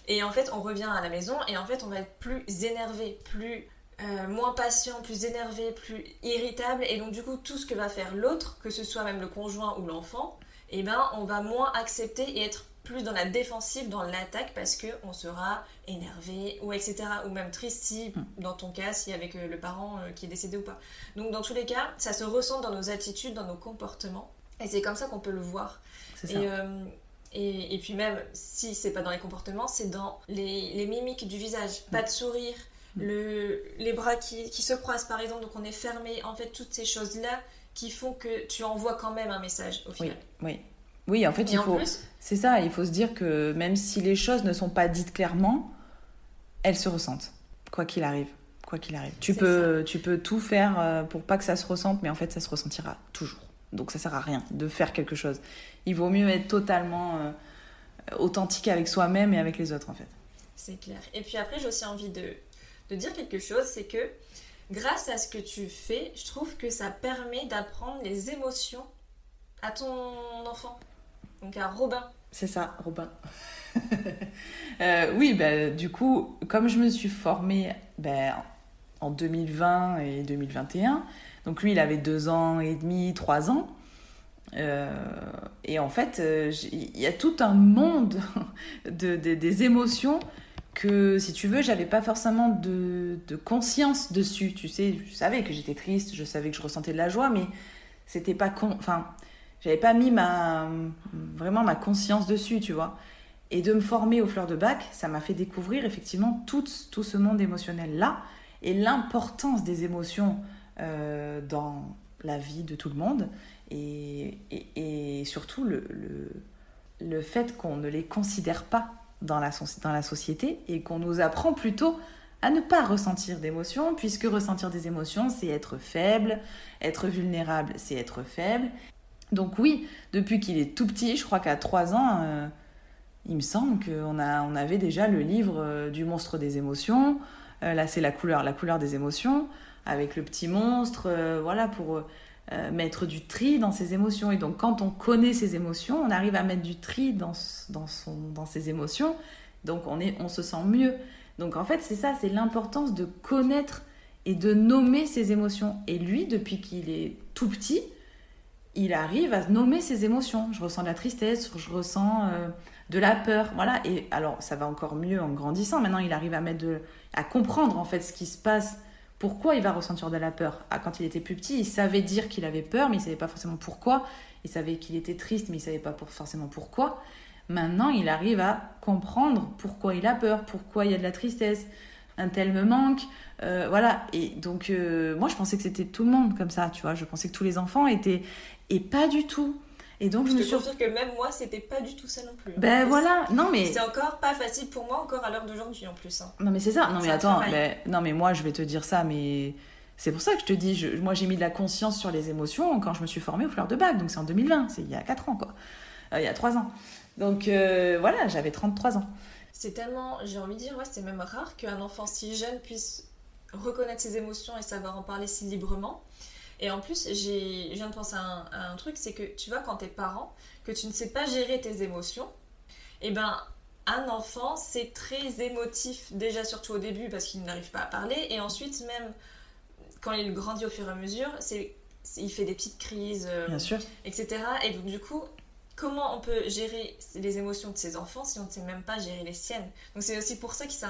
Et en fait, on revient à la maison et en fait, on va être plus énervé, plus euh, moins patient, plus énervé, plus irritable. Et donc, du coup, tout ce que va faire l'autre, que ce soit même le conjoint ou l'enfant, eh ben, on va moins accepter et être plus dans la défensive, dans l'attaque, parce que on sera énervé ou etc. Ou même triste si, dans ton cas, si avec le parent euh, qui est décédé ou pas. Donc, dans tous les cas, ça se ressent dans nos attitudes, dans nos comportements. Et c'est comme ça qu'on peut le voir. C'est Et, euh, et, et puis même, si c'est pas dans les comportements, c'est dans les, les mimiques du visage. Pas de sourire, Mm. le, les bras qui, qui se croisent par exemple, donc on est fermé. En fait, toutes ces choses-là qui font que tu envoies quand même un message au Oui, final. oui. Oui, en fait, Et il en faut. plus, C'est ça, il faut se dire que même si les choses ne sont pas dites clairement, elles se ressentent, quoi qu'il arrive. Quoi qu'il arrive. Tu peux, tu peux tout faire euh, pour pas que ça se ressente, mais en fait, ça se ressentira toujours. Donc, ça sert à rien de faire quelque chose. Il vaut mieux être totalement euh, authentique avec soi-même et avec les autres, en fait. c'est clair. Et puis après, j'ai aussi envie de, de dire quelque chose, c'est que grâce à ce que tu fais, je trouve que ça permet d'apprendre les émotions à ton enfant. Donc à Robin. C'est ça, Robin. Euh, oui, bah, du coup, comme je me suis formée ben, en 2020 et 2021, donc lui, il avait deux ans et demi, trois ans. Euh, et en fait, euh, il y a tout un monde de, de- des émotions que, si tu veux, j'avais pas forcément de, conscience dessus. Tu sais, je savais que j'étais triste, je savais que je ressentais de la joie, mais c'était pas. Enfin, j'avais pas mis ma vraiment ma conscience dessus, tu vois. Et de me former aux fleurs de bac, ça m'a fait découvrir effectivement tout, tout ce monde émotionnel là et l'importance des émotions euh, dans la vie de tout le monde et, et, surtout le fait qu'on ne les considère pas dans la, dans la société et qu'on nous apprend plutôt à ne pas ressentir d'émotions, puisque ressentir des émotions, c'est être faible, être vulnérable, c'est être faible. Donc oui, depuis qu'il est tout petit, je crois qu'à 3 ans, euh, il me semble qu'on on avait déjà le livre euh, du monstre des émotions. Euh, là, c'est la couleur, la couleur des émotions, avec le petit monstre, voilà, pour euh, mettre du tri dans ses émotions. Et donc, quand on connaît ses émotions, on arrive à mettre du tri dans, dans, son, dans ses émotions. Donc, on, est, on se sent mieux. Donc, en fait, c'est ça, c'est l'importance de connaître et de nommer ses émotions. Et lui, depuis qu'il est tout petit, il arrive à nommer ses émotions. Je ressens de la tristesse, je ressens euh, de la peur, voilà. Et alors, ça va encore mieux en grandissant. Maintenant, il arrive à mettre à comprendre en fait ce qui se passe, pourquoi il va ressentir de la peur. Ah, quand il était plus petit, il savait dire qu'il avait peur, mais il savait pas forcément pourquoi. Il savait qu'il était triste, mais il savait pas forcément pourquoi. Maintenant, il arrive à comprendre pourquoi il a peur, pourquoi il y a de la tristesse. Un tel me manque, euh, voilà. Et donc, euh, moi, je pensais que c'était tout le monde comme ça, tu vois. Je pensais que tous les enfants étaient, et pas du tout. Et donc, je, Je me te suis. confirme que même moi, c'était pas du tout ça non plus. Ben Et voilà, non mais. C'est encore pas facile pour moi, encore à l'heure d'aujourd'hui en plus. hein. Non mais c'est ça. Non mais attends, mais, non mais moi je vais te dire ça, mais c'est pour ça que je te dis, je- moi j'ai mis de la conscience sur les émotions quand je me suis formée aux fleurs de bac, donc c'est en 2020, c'est il y a 4 ans quoi, Euh, il y a 3 ans. Donc euh, voilà, j'avais 33 ans. C'est tellement, j'ai envie de dire, ouais, c'est même rare qu'un enfant si jeune puisse reconnaître ses émotions et savoir en parler si librement. Et en plus, je viens de penser à un, à un truc, c'est que tu vois, quand t'es parent, que tu ne sais pas gérer tes émotions, et ben, un enfant, c'est très émotif, déjà surtout au début parce qu'il n'arrive pas à parler, et ensuite même quand il grandit au fur et à mesure, c'est, il fait des petites crises, euh, Bien sûr. etc. Et donc, du coup, comment on peut gérer les émotions de ses enfants si on ne sait même pas gérer les siennes? Donc, c'est aussi pour ça que c'est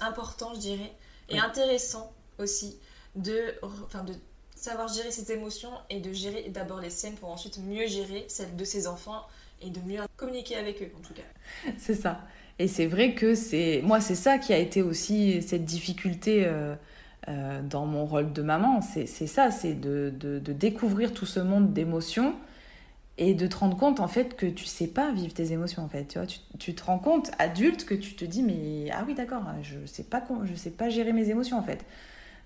important, je dirais, et Oui. intéressant aussi de, enfin, de savoir gérer ses émotions et de gérer d'abord les siennes pour ensuite mieux gérer celles de ses enfants et de mieux communiquer avec eux, en tout cas. C'est ça. Et c'est vrai que c'est moi c'est ça qui a été aussi cette difficulté euh, euh, dans mon rôle de maman. C'est ça, c'est de, de, découvrir tout ce monde d'émotions et de te rendre compte en fait que tu sais pas vivre tes émotions en fait. Tu vois, tu, te rends compte adulte que tu te dis mais ah oui d'accord, je sais sais pas gérer mes émotions en fait.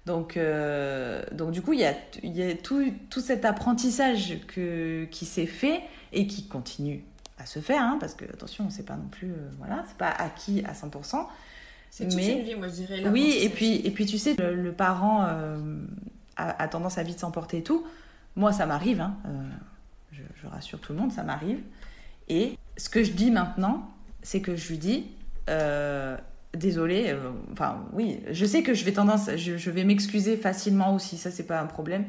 Donc, euh, donc du coup, il y a, y a tout, tout cet apprentissage que, qui s'est fait et qui continue à se faire, hein, parce que attention, c'est pas non plus, euh, voilà, c'est pas acquis à 100%. C'est toute Mais- une vie, moi, je dirais. Oui, et puis, et puis tu sais, le, le parent euh, a, a tendance à vite s'emporter et tout. Moi, ça m'arrive, hein, euh, je, rassure tout le monde, ça m'arrive. Et ce que je dis maintenant, c'est que je lui dis, euh, désolé, euh, enfin oui, je sais que je vais tendance, je, vais m'excuser facilement aussi, ça c'est pas un problème.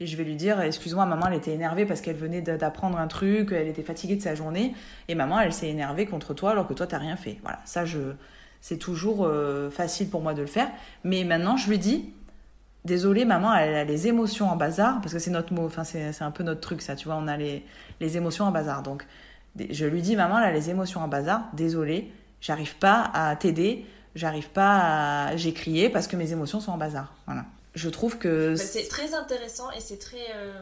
Et je vais lui dire, excuse-moi, maman, elle était énervée parce qu'elle venait d'apprendre un truc, elle était fatiguée de sa journée, et maman, elle s'est énervée contre toi alors que toi, t'as rien fait. Voilà, ça, je, c'est toujours euh, facile pour moi de le faire. Mais maintenant, je lui dis, désolé, maman, elle a les émotions en bazar, parce que c'est notre mot, enfin, c'est un peu notre truc, ça, tu vois, on a les, les émotions en bazar. Donc, je lui dis, maman, elle a les émotions en bazar, désolé, j'arrive pas à t'aider, j'arrive pas à. J'ai crié parce que mes émotions sont en bazar. Voilà. Je trouve que. Bah, c'est très intéressant et c'est très euh,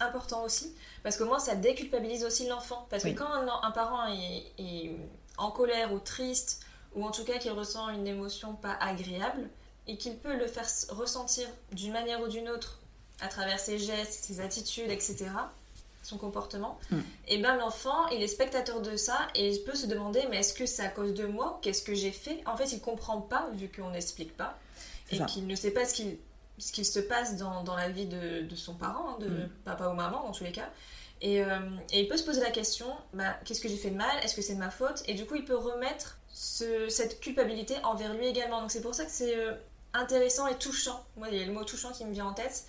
important aussi, parce que moi, ça déculpabilise aussi l'enfant. Parce que quand un, parent est, en colère ou triste, ou en tout cas qu'il ressent une émotion pas agréable, et qu'il peut le faire ressentir d'une manière ou d'une autre à travers ses gestes, ses attitudes, etc., son comportement, hmm. et ben l'enfant, il est spectateur de ça et il peut se demander mais est-ce que c'est à cause de moi Qu'est-ce que j'ai fait? En fait, il comprend pas vu qu'on n'explique pas et qu'il ne sait pas ce qu'il ce qu'il se passe dans, dans, la vie de, de son parent, hein, de hmm. papa ou maman dans tous les cas. Et, euh, et il peut se poser la question bah, qu'est-ce que j'ai fait de mal? Est-ce que c'est de ma faute? Et du coup, il peut remettre ce, cette culpabilité envers lui également. Donc c'est pour ça que c'est euh, intéressant et touchant. Moi, il y a le mot touchant qui me vient en tête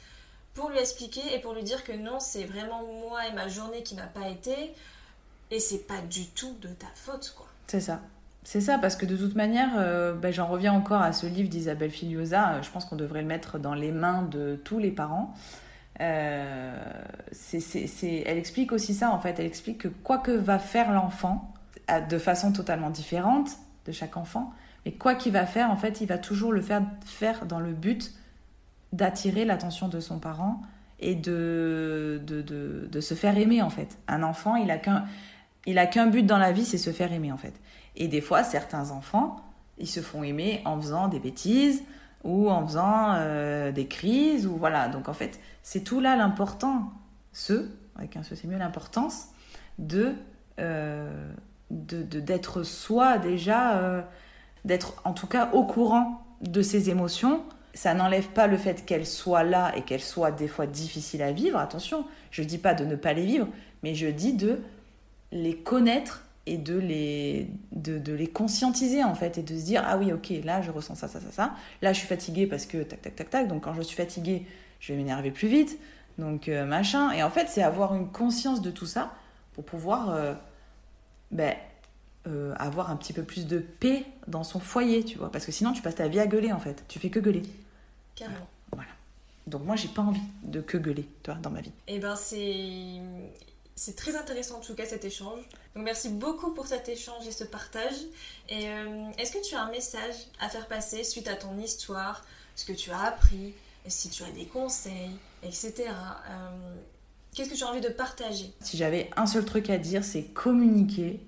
pour lui expliquer et pour lui dire que non, c'est vraiment moi et ma journée qui n'a pas été et c'est pas du tout de ta faute, quoi. C'est ça. C'est ça, parce que de toute manière, euh, ben, j'en reviens encore à ce livre d'Isabelle Filiosa. Euh, je pense qu'on devrait le mettre dans les mains de tous les parents. Euh, elle explique aussi ça, en fait. Elle explique que quoi que va faire l'enfant, de façon totalement différente de chaque enfant, mais quoi qu'il va faire, en fait, il va toujours le faire, faire dans le but d'attirer l'attention de son parent et de, de, de, se faire aimer en fait. Un enfant, il a qu'un il a qu'un but dans la vie, c'est se faire aimer en fait. Et des fois, certains enfants, ils se font aimer en faisant des bêtises ou en faisant euh, des crises ou voilà. Donc en fait, c'est tout là l'important, ce avec un ce c'est mieux l'importance de euh, d'être soi déjà, euh, d'être en tout cas au courant de ses émotions ça n'enlève pas le fait qu'elles soient là et qu'elles soient des fois difficiles à vivre. Attention, je ne dis pas de ne pas les vivre, mais je dis de les connaître et de les, de, les conscientiser en fait et de se dire ah oui ok là je ressens ça ça ça ça. Là je suis fatiguée parce que tac tac tac tac. Donc quand je suis fatiguée je vais m'énerver plus vite. Donc euh, machin. Et en fait c'est avoir une conscience de tout ça pour pouvoir euh, ben, euh, avoir un petit peu plus de paix dans son foyer, tu vois. Parce que sinon, tu passes ta vie à gueuler, en fait. Tu fais que gueuler. Carrément. Voilà. Donc moi, j'ai pas envie de que gueuler, toi, dans ma vie. Eh ben, c'est... C'est très intéressant en tout cas cet échange. Donc merci beaucoup pour cet échange et ce partage. Et euh, est-ce que tu as un message à faire passer suite à ton histoire, ce que tu as appris, si tu as des conseils, etc. Euh, qu'est-ce que tu as envie de partager? Si j'avais un seul truc à dire, c'est communiquer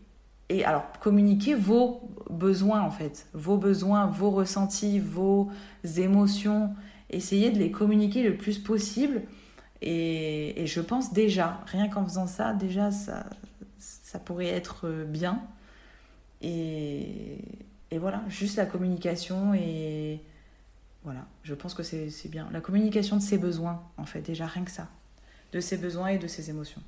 et alors communiquer vos besoins en fait, vos besoins, vos ressentis, vos émotions, essayez de les communiquer le plus possible. Et, je pense déjà, rien qu'en faisant ça, déjà ça, pourrait être bien. Et, et voilà, juste la communication et voilà, je pense que c'est bien. La communication de ses besoins, en fait, déjà rien que ça. De ses besoins et de ses émotions.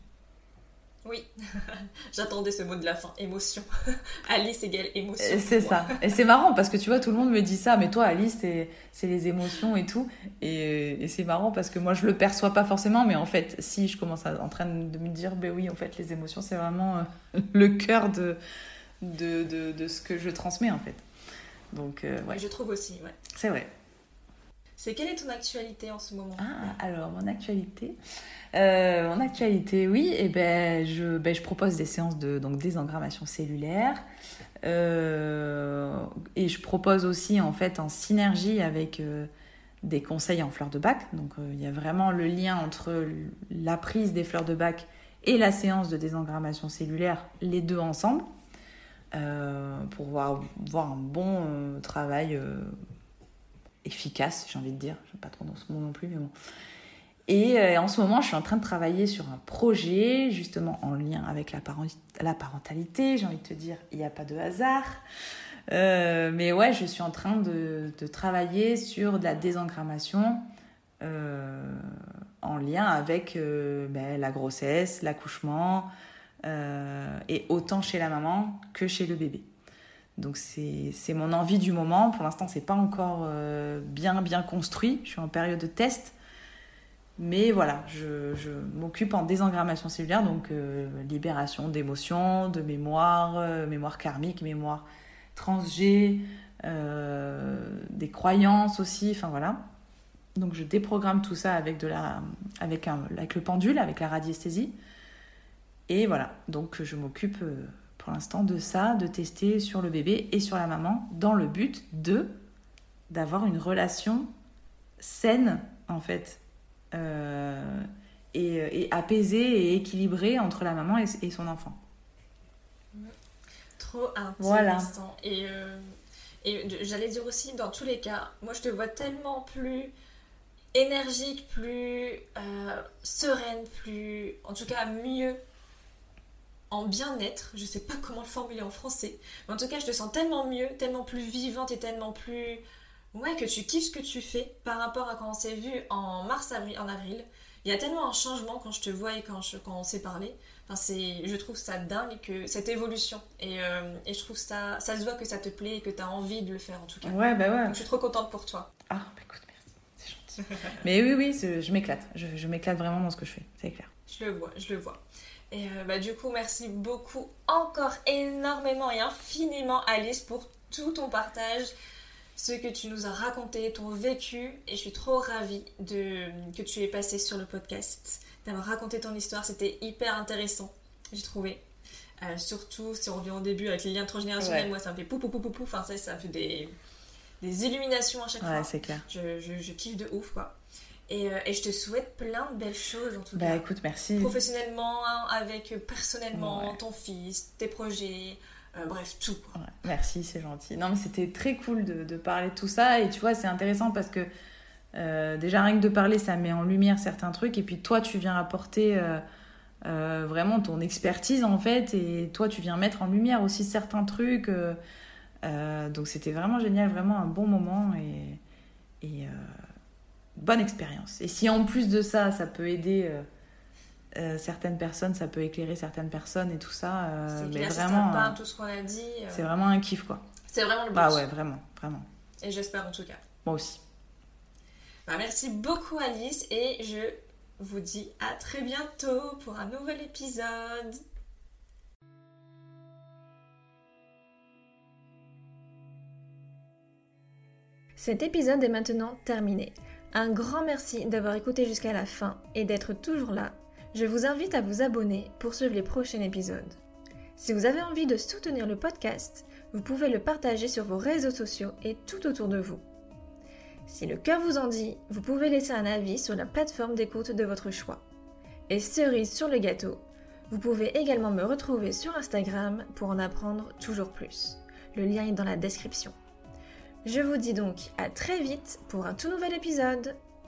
Oui, j'attendais ce mot de la fin, émotion. Alice égale émotion. C'est ça. Et c'est marrant parce que tu vois, tout le monde me dit ça, mais toi, Alice, c'est les émotions et tout. Et, c'est marrant parce que moi, je le perçois pas forcément, mais en fait, si je commence à, en train de me dire, ben oui, en fait, les émotions, c'est vraiment euh, le cœur de de, de, de, ce que je transmets, en fait. Donc, euh, ouais. Je trouve aussi, ouais. C'est vrai. Quelle est ton actualité en ce moment? Ah, alors, mon actualité. Euh, en actualité, oui, et eh ben, je, ben, je propose des séances de donc, désengrammation cellulaire. Euh, et je propose aussi, en fait, en synergie avec euh, des conseils en fleurs de bac. Donc, il y a vraiment le lien entre la prise des fleurs de bac et la séance de désengrammation cellulaire, les deux ensemble, pour voir, voir un bon travail efficace, j'ai envie de dire. Je pas trop dans ce mot non plus, mais bon et euh, en ce moment, je suis en train de travailler sur un projet, justement en lien avec la, parentalité. J'ai envie de te dire, il n'y a pas de hasard. Euh, mais ouais, je suis en train de, travailler sur de la désengrammation en lien avec ben, la grossesse, l'accouchement, et autant chez la maman que chez le bébé. Donc c'est mon envie du moment. Pour l'instant, c'est pas encore bien bien construit. Je suis en période de test. Mais voilà, je, je m'occupe en désengrammation cellulaire, donc euh, libération d'émotions, de mémoire, euh, mémoire karmique, mémoire transgé, euh, des croyances aussi, enfin voilà. Donc je déprogramme tout ça avec, de la, avec, un, avec le pendule, avec la radiesthésie. Et voilà, donc je m'occupe pour l'instant de ça, de tester sur le bébé et sur la maman, dans le but de d'avoir une relation saine en fait euh, et, et, apaisé et équilibré entre la maman et, son enfant. Trop intéressant. Voilà. Et, euh, et j'allais dire aussi, dans tous les cas, moi je te vois tellement plus énergique, plus euh, sereine, plus, en tout cas mieux en bien-être. Je sais pas comment le formuler en français, mais en tout cas, je te sens tellement mieux, tellement plus vivante et tellement plus ouais, que tu kiffes ce que tu fais par rapport à quand on s'est vu en mars, avril, en avril. Il y a tellement un changement quand je te vois et quand, je, quand on s'est parlé. Enfin, c'est, je trouve ça dingue que cette évolution. Et, euh, et, je trouve ça, ça se voit que ça te plaît et que tu as envie de le faire en tout cas. Ouais, bah ouais. je suis trop contente pour toi. Ah, bah écoute, merci. C'est gentil. Mais oui, oui, je m'éclate. Je, je m'éclate vraiment dans ce que je fais, c'est clair. Je le vois, je le vois. Et euh, bah, du coup, merci beaucoup encore énormément et infiniment Alice pour tout ton partage, ce que tu nous as raconté, ton vécu, et je suis trop ravie de, que tu aies passé sur le podcast, d'avoir raconté ton histoire, c'était hyper intéressant, j'ai trouvé. Euh, surtout si on revient au début avec les liens transgénérationnels, moi ça me fait pou pou pou pou, pou. enfin ça, ça me fait des, des illuminations à chaque ouais, c'est clair. Je, je, je, kiffe de ouf quoi. Et, euh, et, je te souhaite plein de belles choses en tout bah, écoute, merci. Professionnellement, avec personnellement, ton fils, tes projets, euh, bref, tout. merci, c'est gentil. Non, mais c'était très cool de, de, parler de tout ça. Et tu vois, c'est intéressant parce que euh, déjà, rien que de parler, ça met en lumière certains trucs. Et puis toi, tu viens apporter euh, vraiment ton expertise, en fait. Et toi, tu viens mettre en lumière aussi certains trucs. donc, c'était vraiment génial, vraiment un bon moment. Et, et bonne expérience. Et si en plus de ça, ça peut aider euh, certaines personnes, ça peut éclairer certaines personnes et tout ça. Euh, mais vraiment, pas tout ce qu'on a dit. Euh. C'est vraiment un kiff, quoi. C'est vraiment le but. Bah ouais, vraiment, vraiment. Et j'espère en tout cas. Moi aussi. Bah, merci beaucoup Alice et je vous dis à très bientôt pour un nouvel épisode. Cet épisode est maintenant terminé. Un grand merci d'avoir écouté jusqu'à la fin et d'être toujours là je vous invite à vous abonner pour suivre les prochains épisodes. Si vous avez envie de soutenir le podcast, vous pouvez le partager sur vos réseaux sociaux et tout autour de vous. Si le cœur vous en dit, vous pouvez laisser un avis sur la plateforme d'écoute de votre choix. Et cerise sur le gâteau, vous pouvez également me retrouver sur Instagram pour en apprendre toujours plus. Le lien est dans la description. Je vous dis donc à très vite pour un tout nouvel épisode.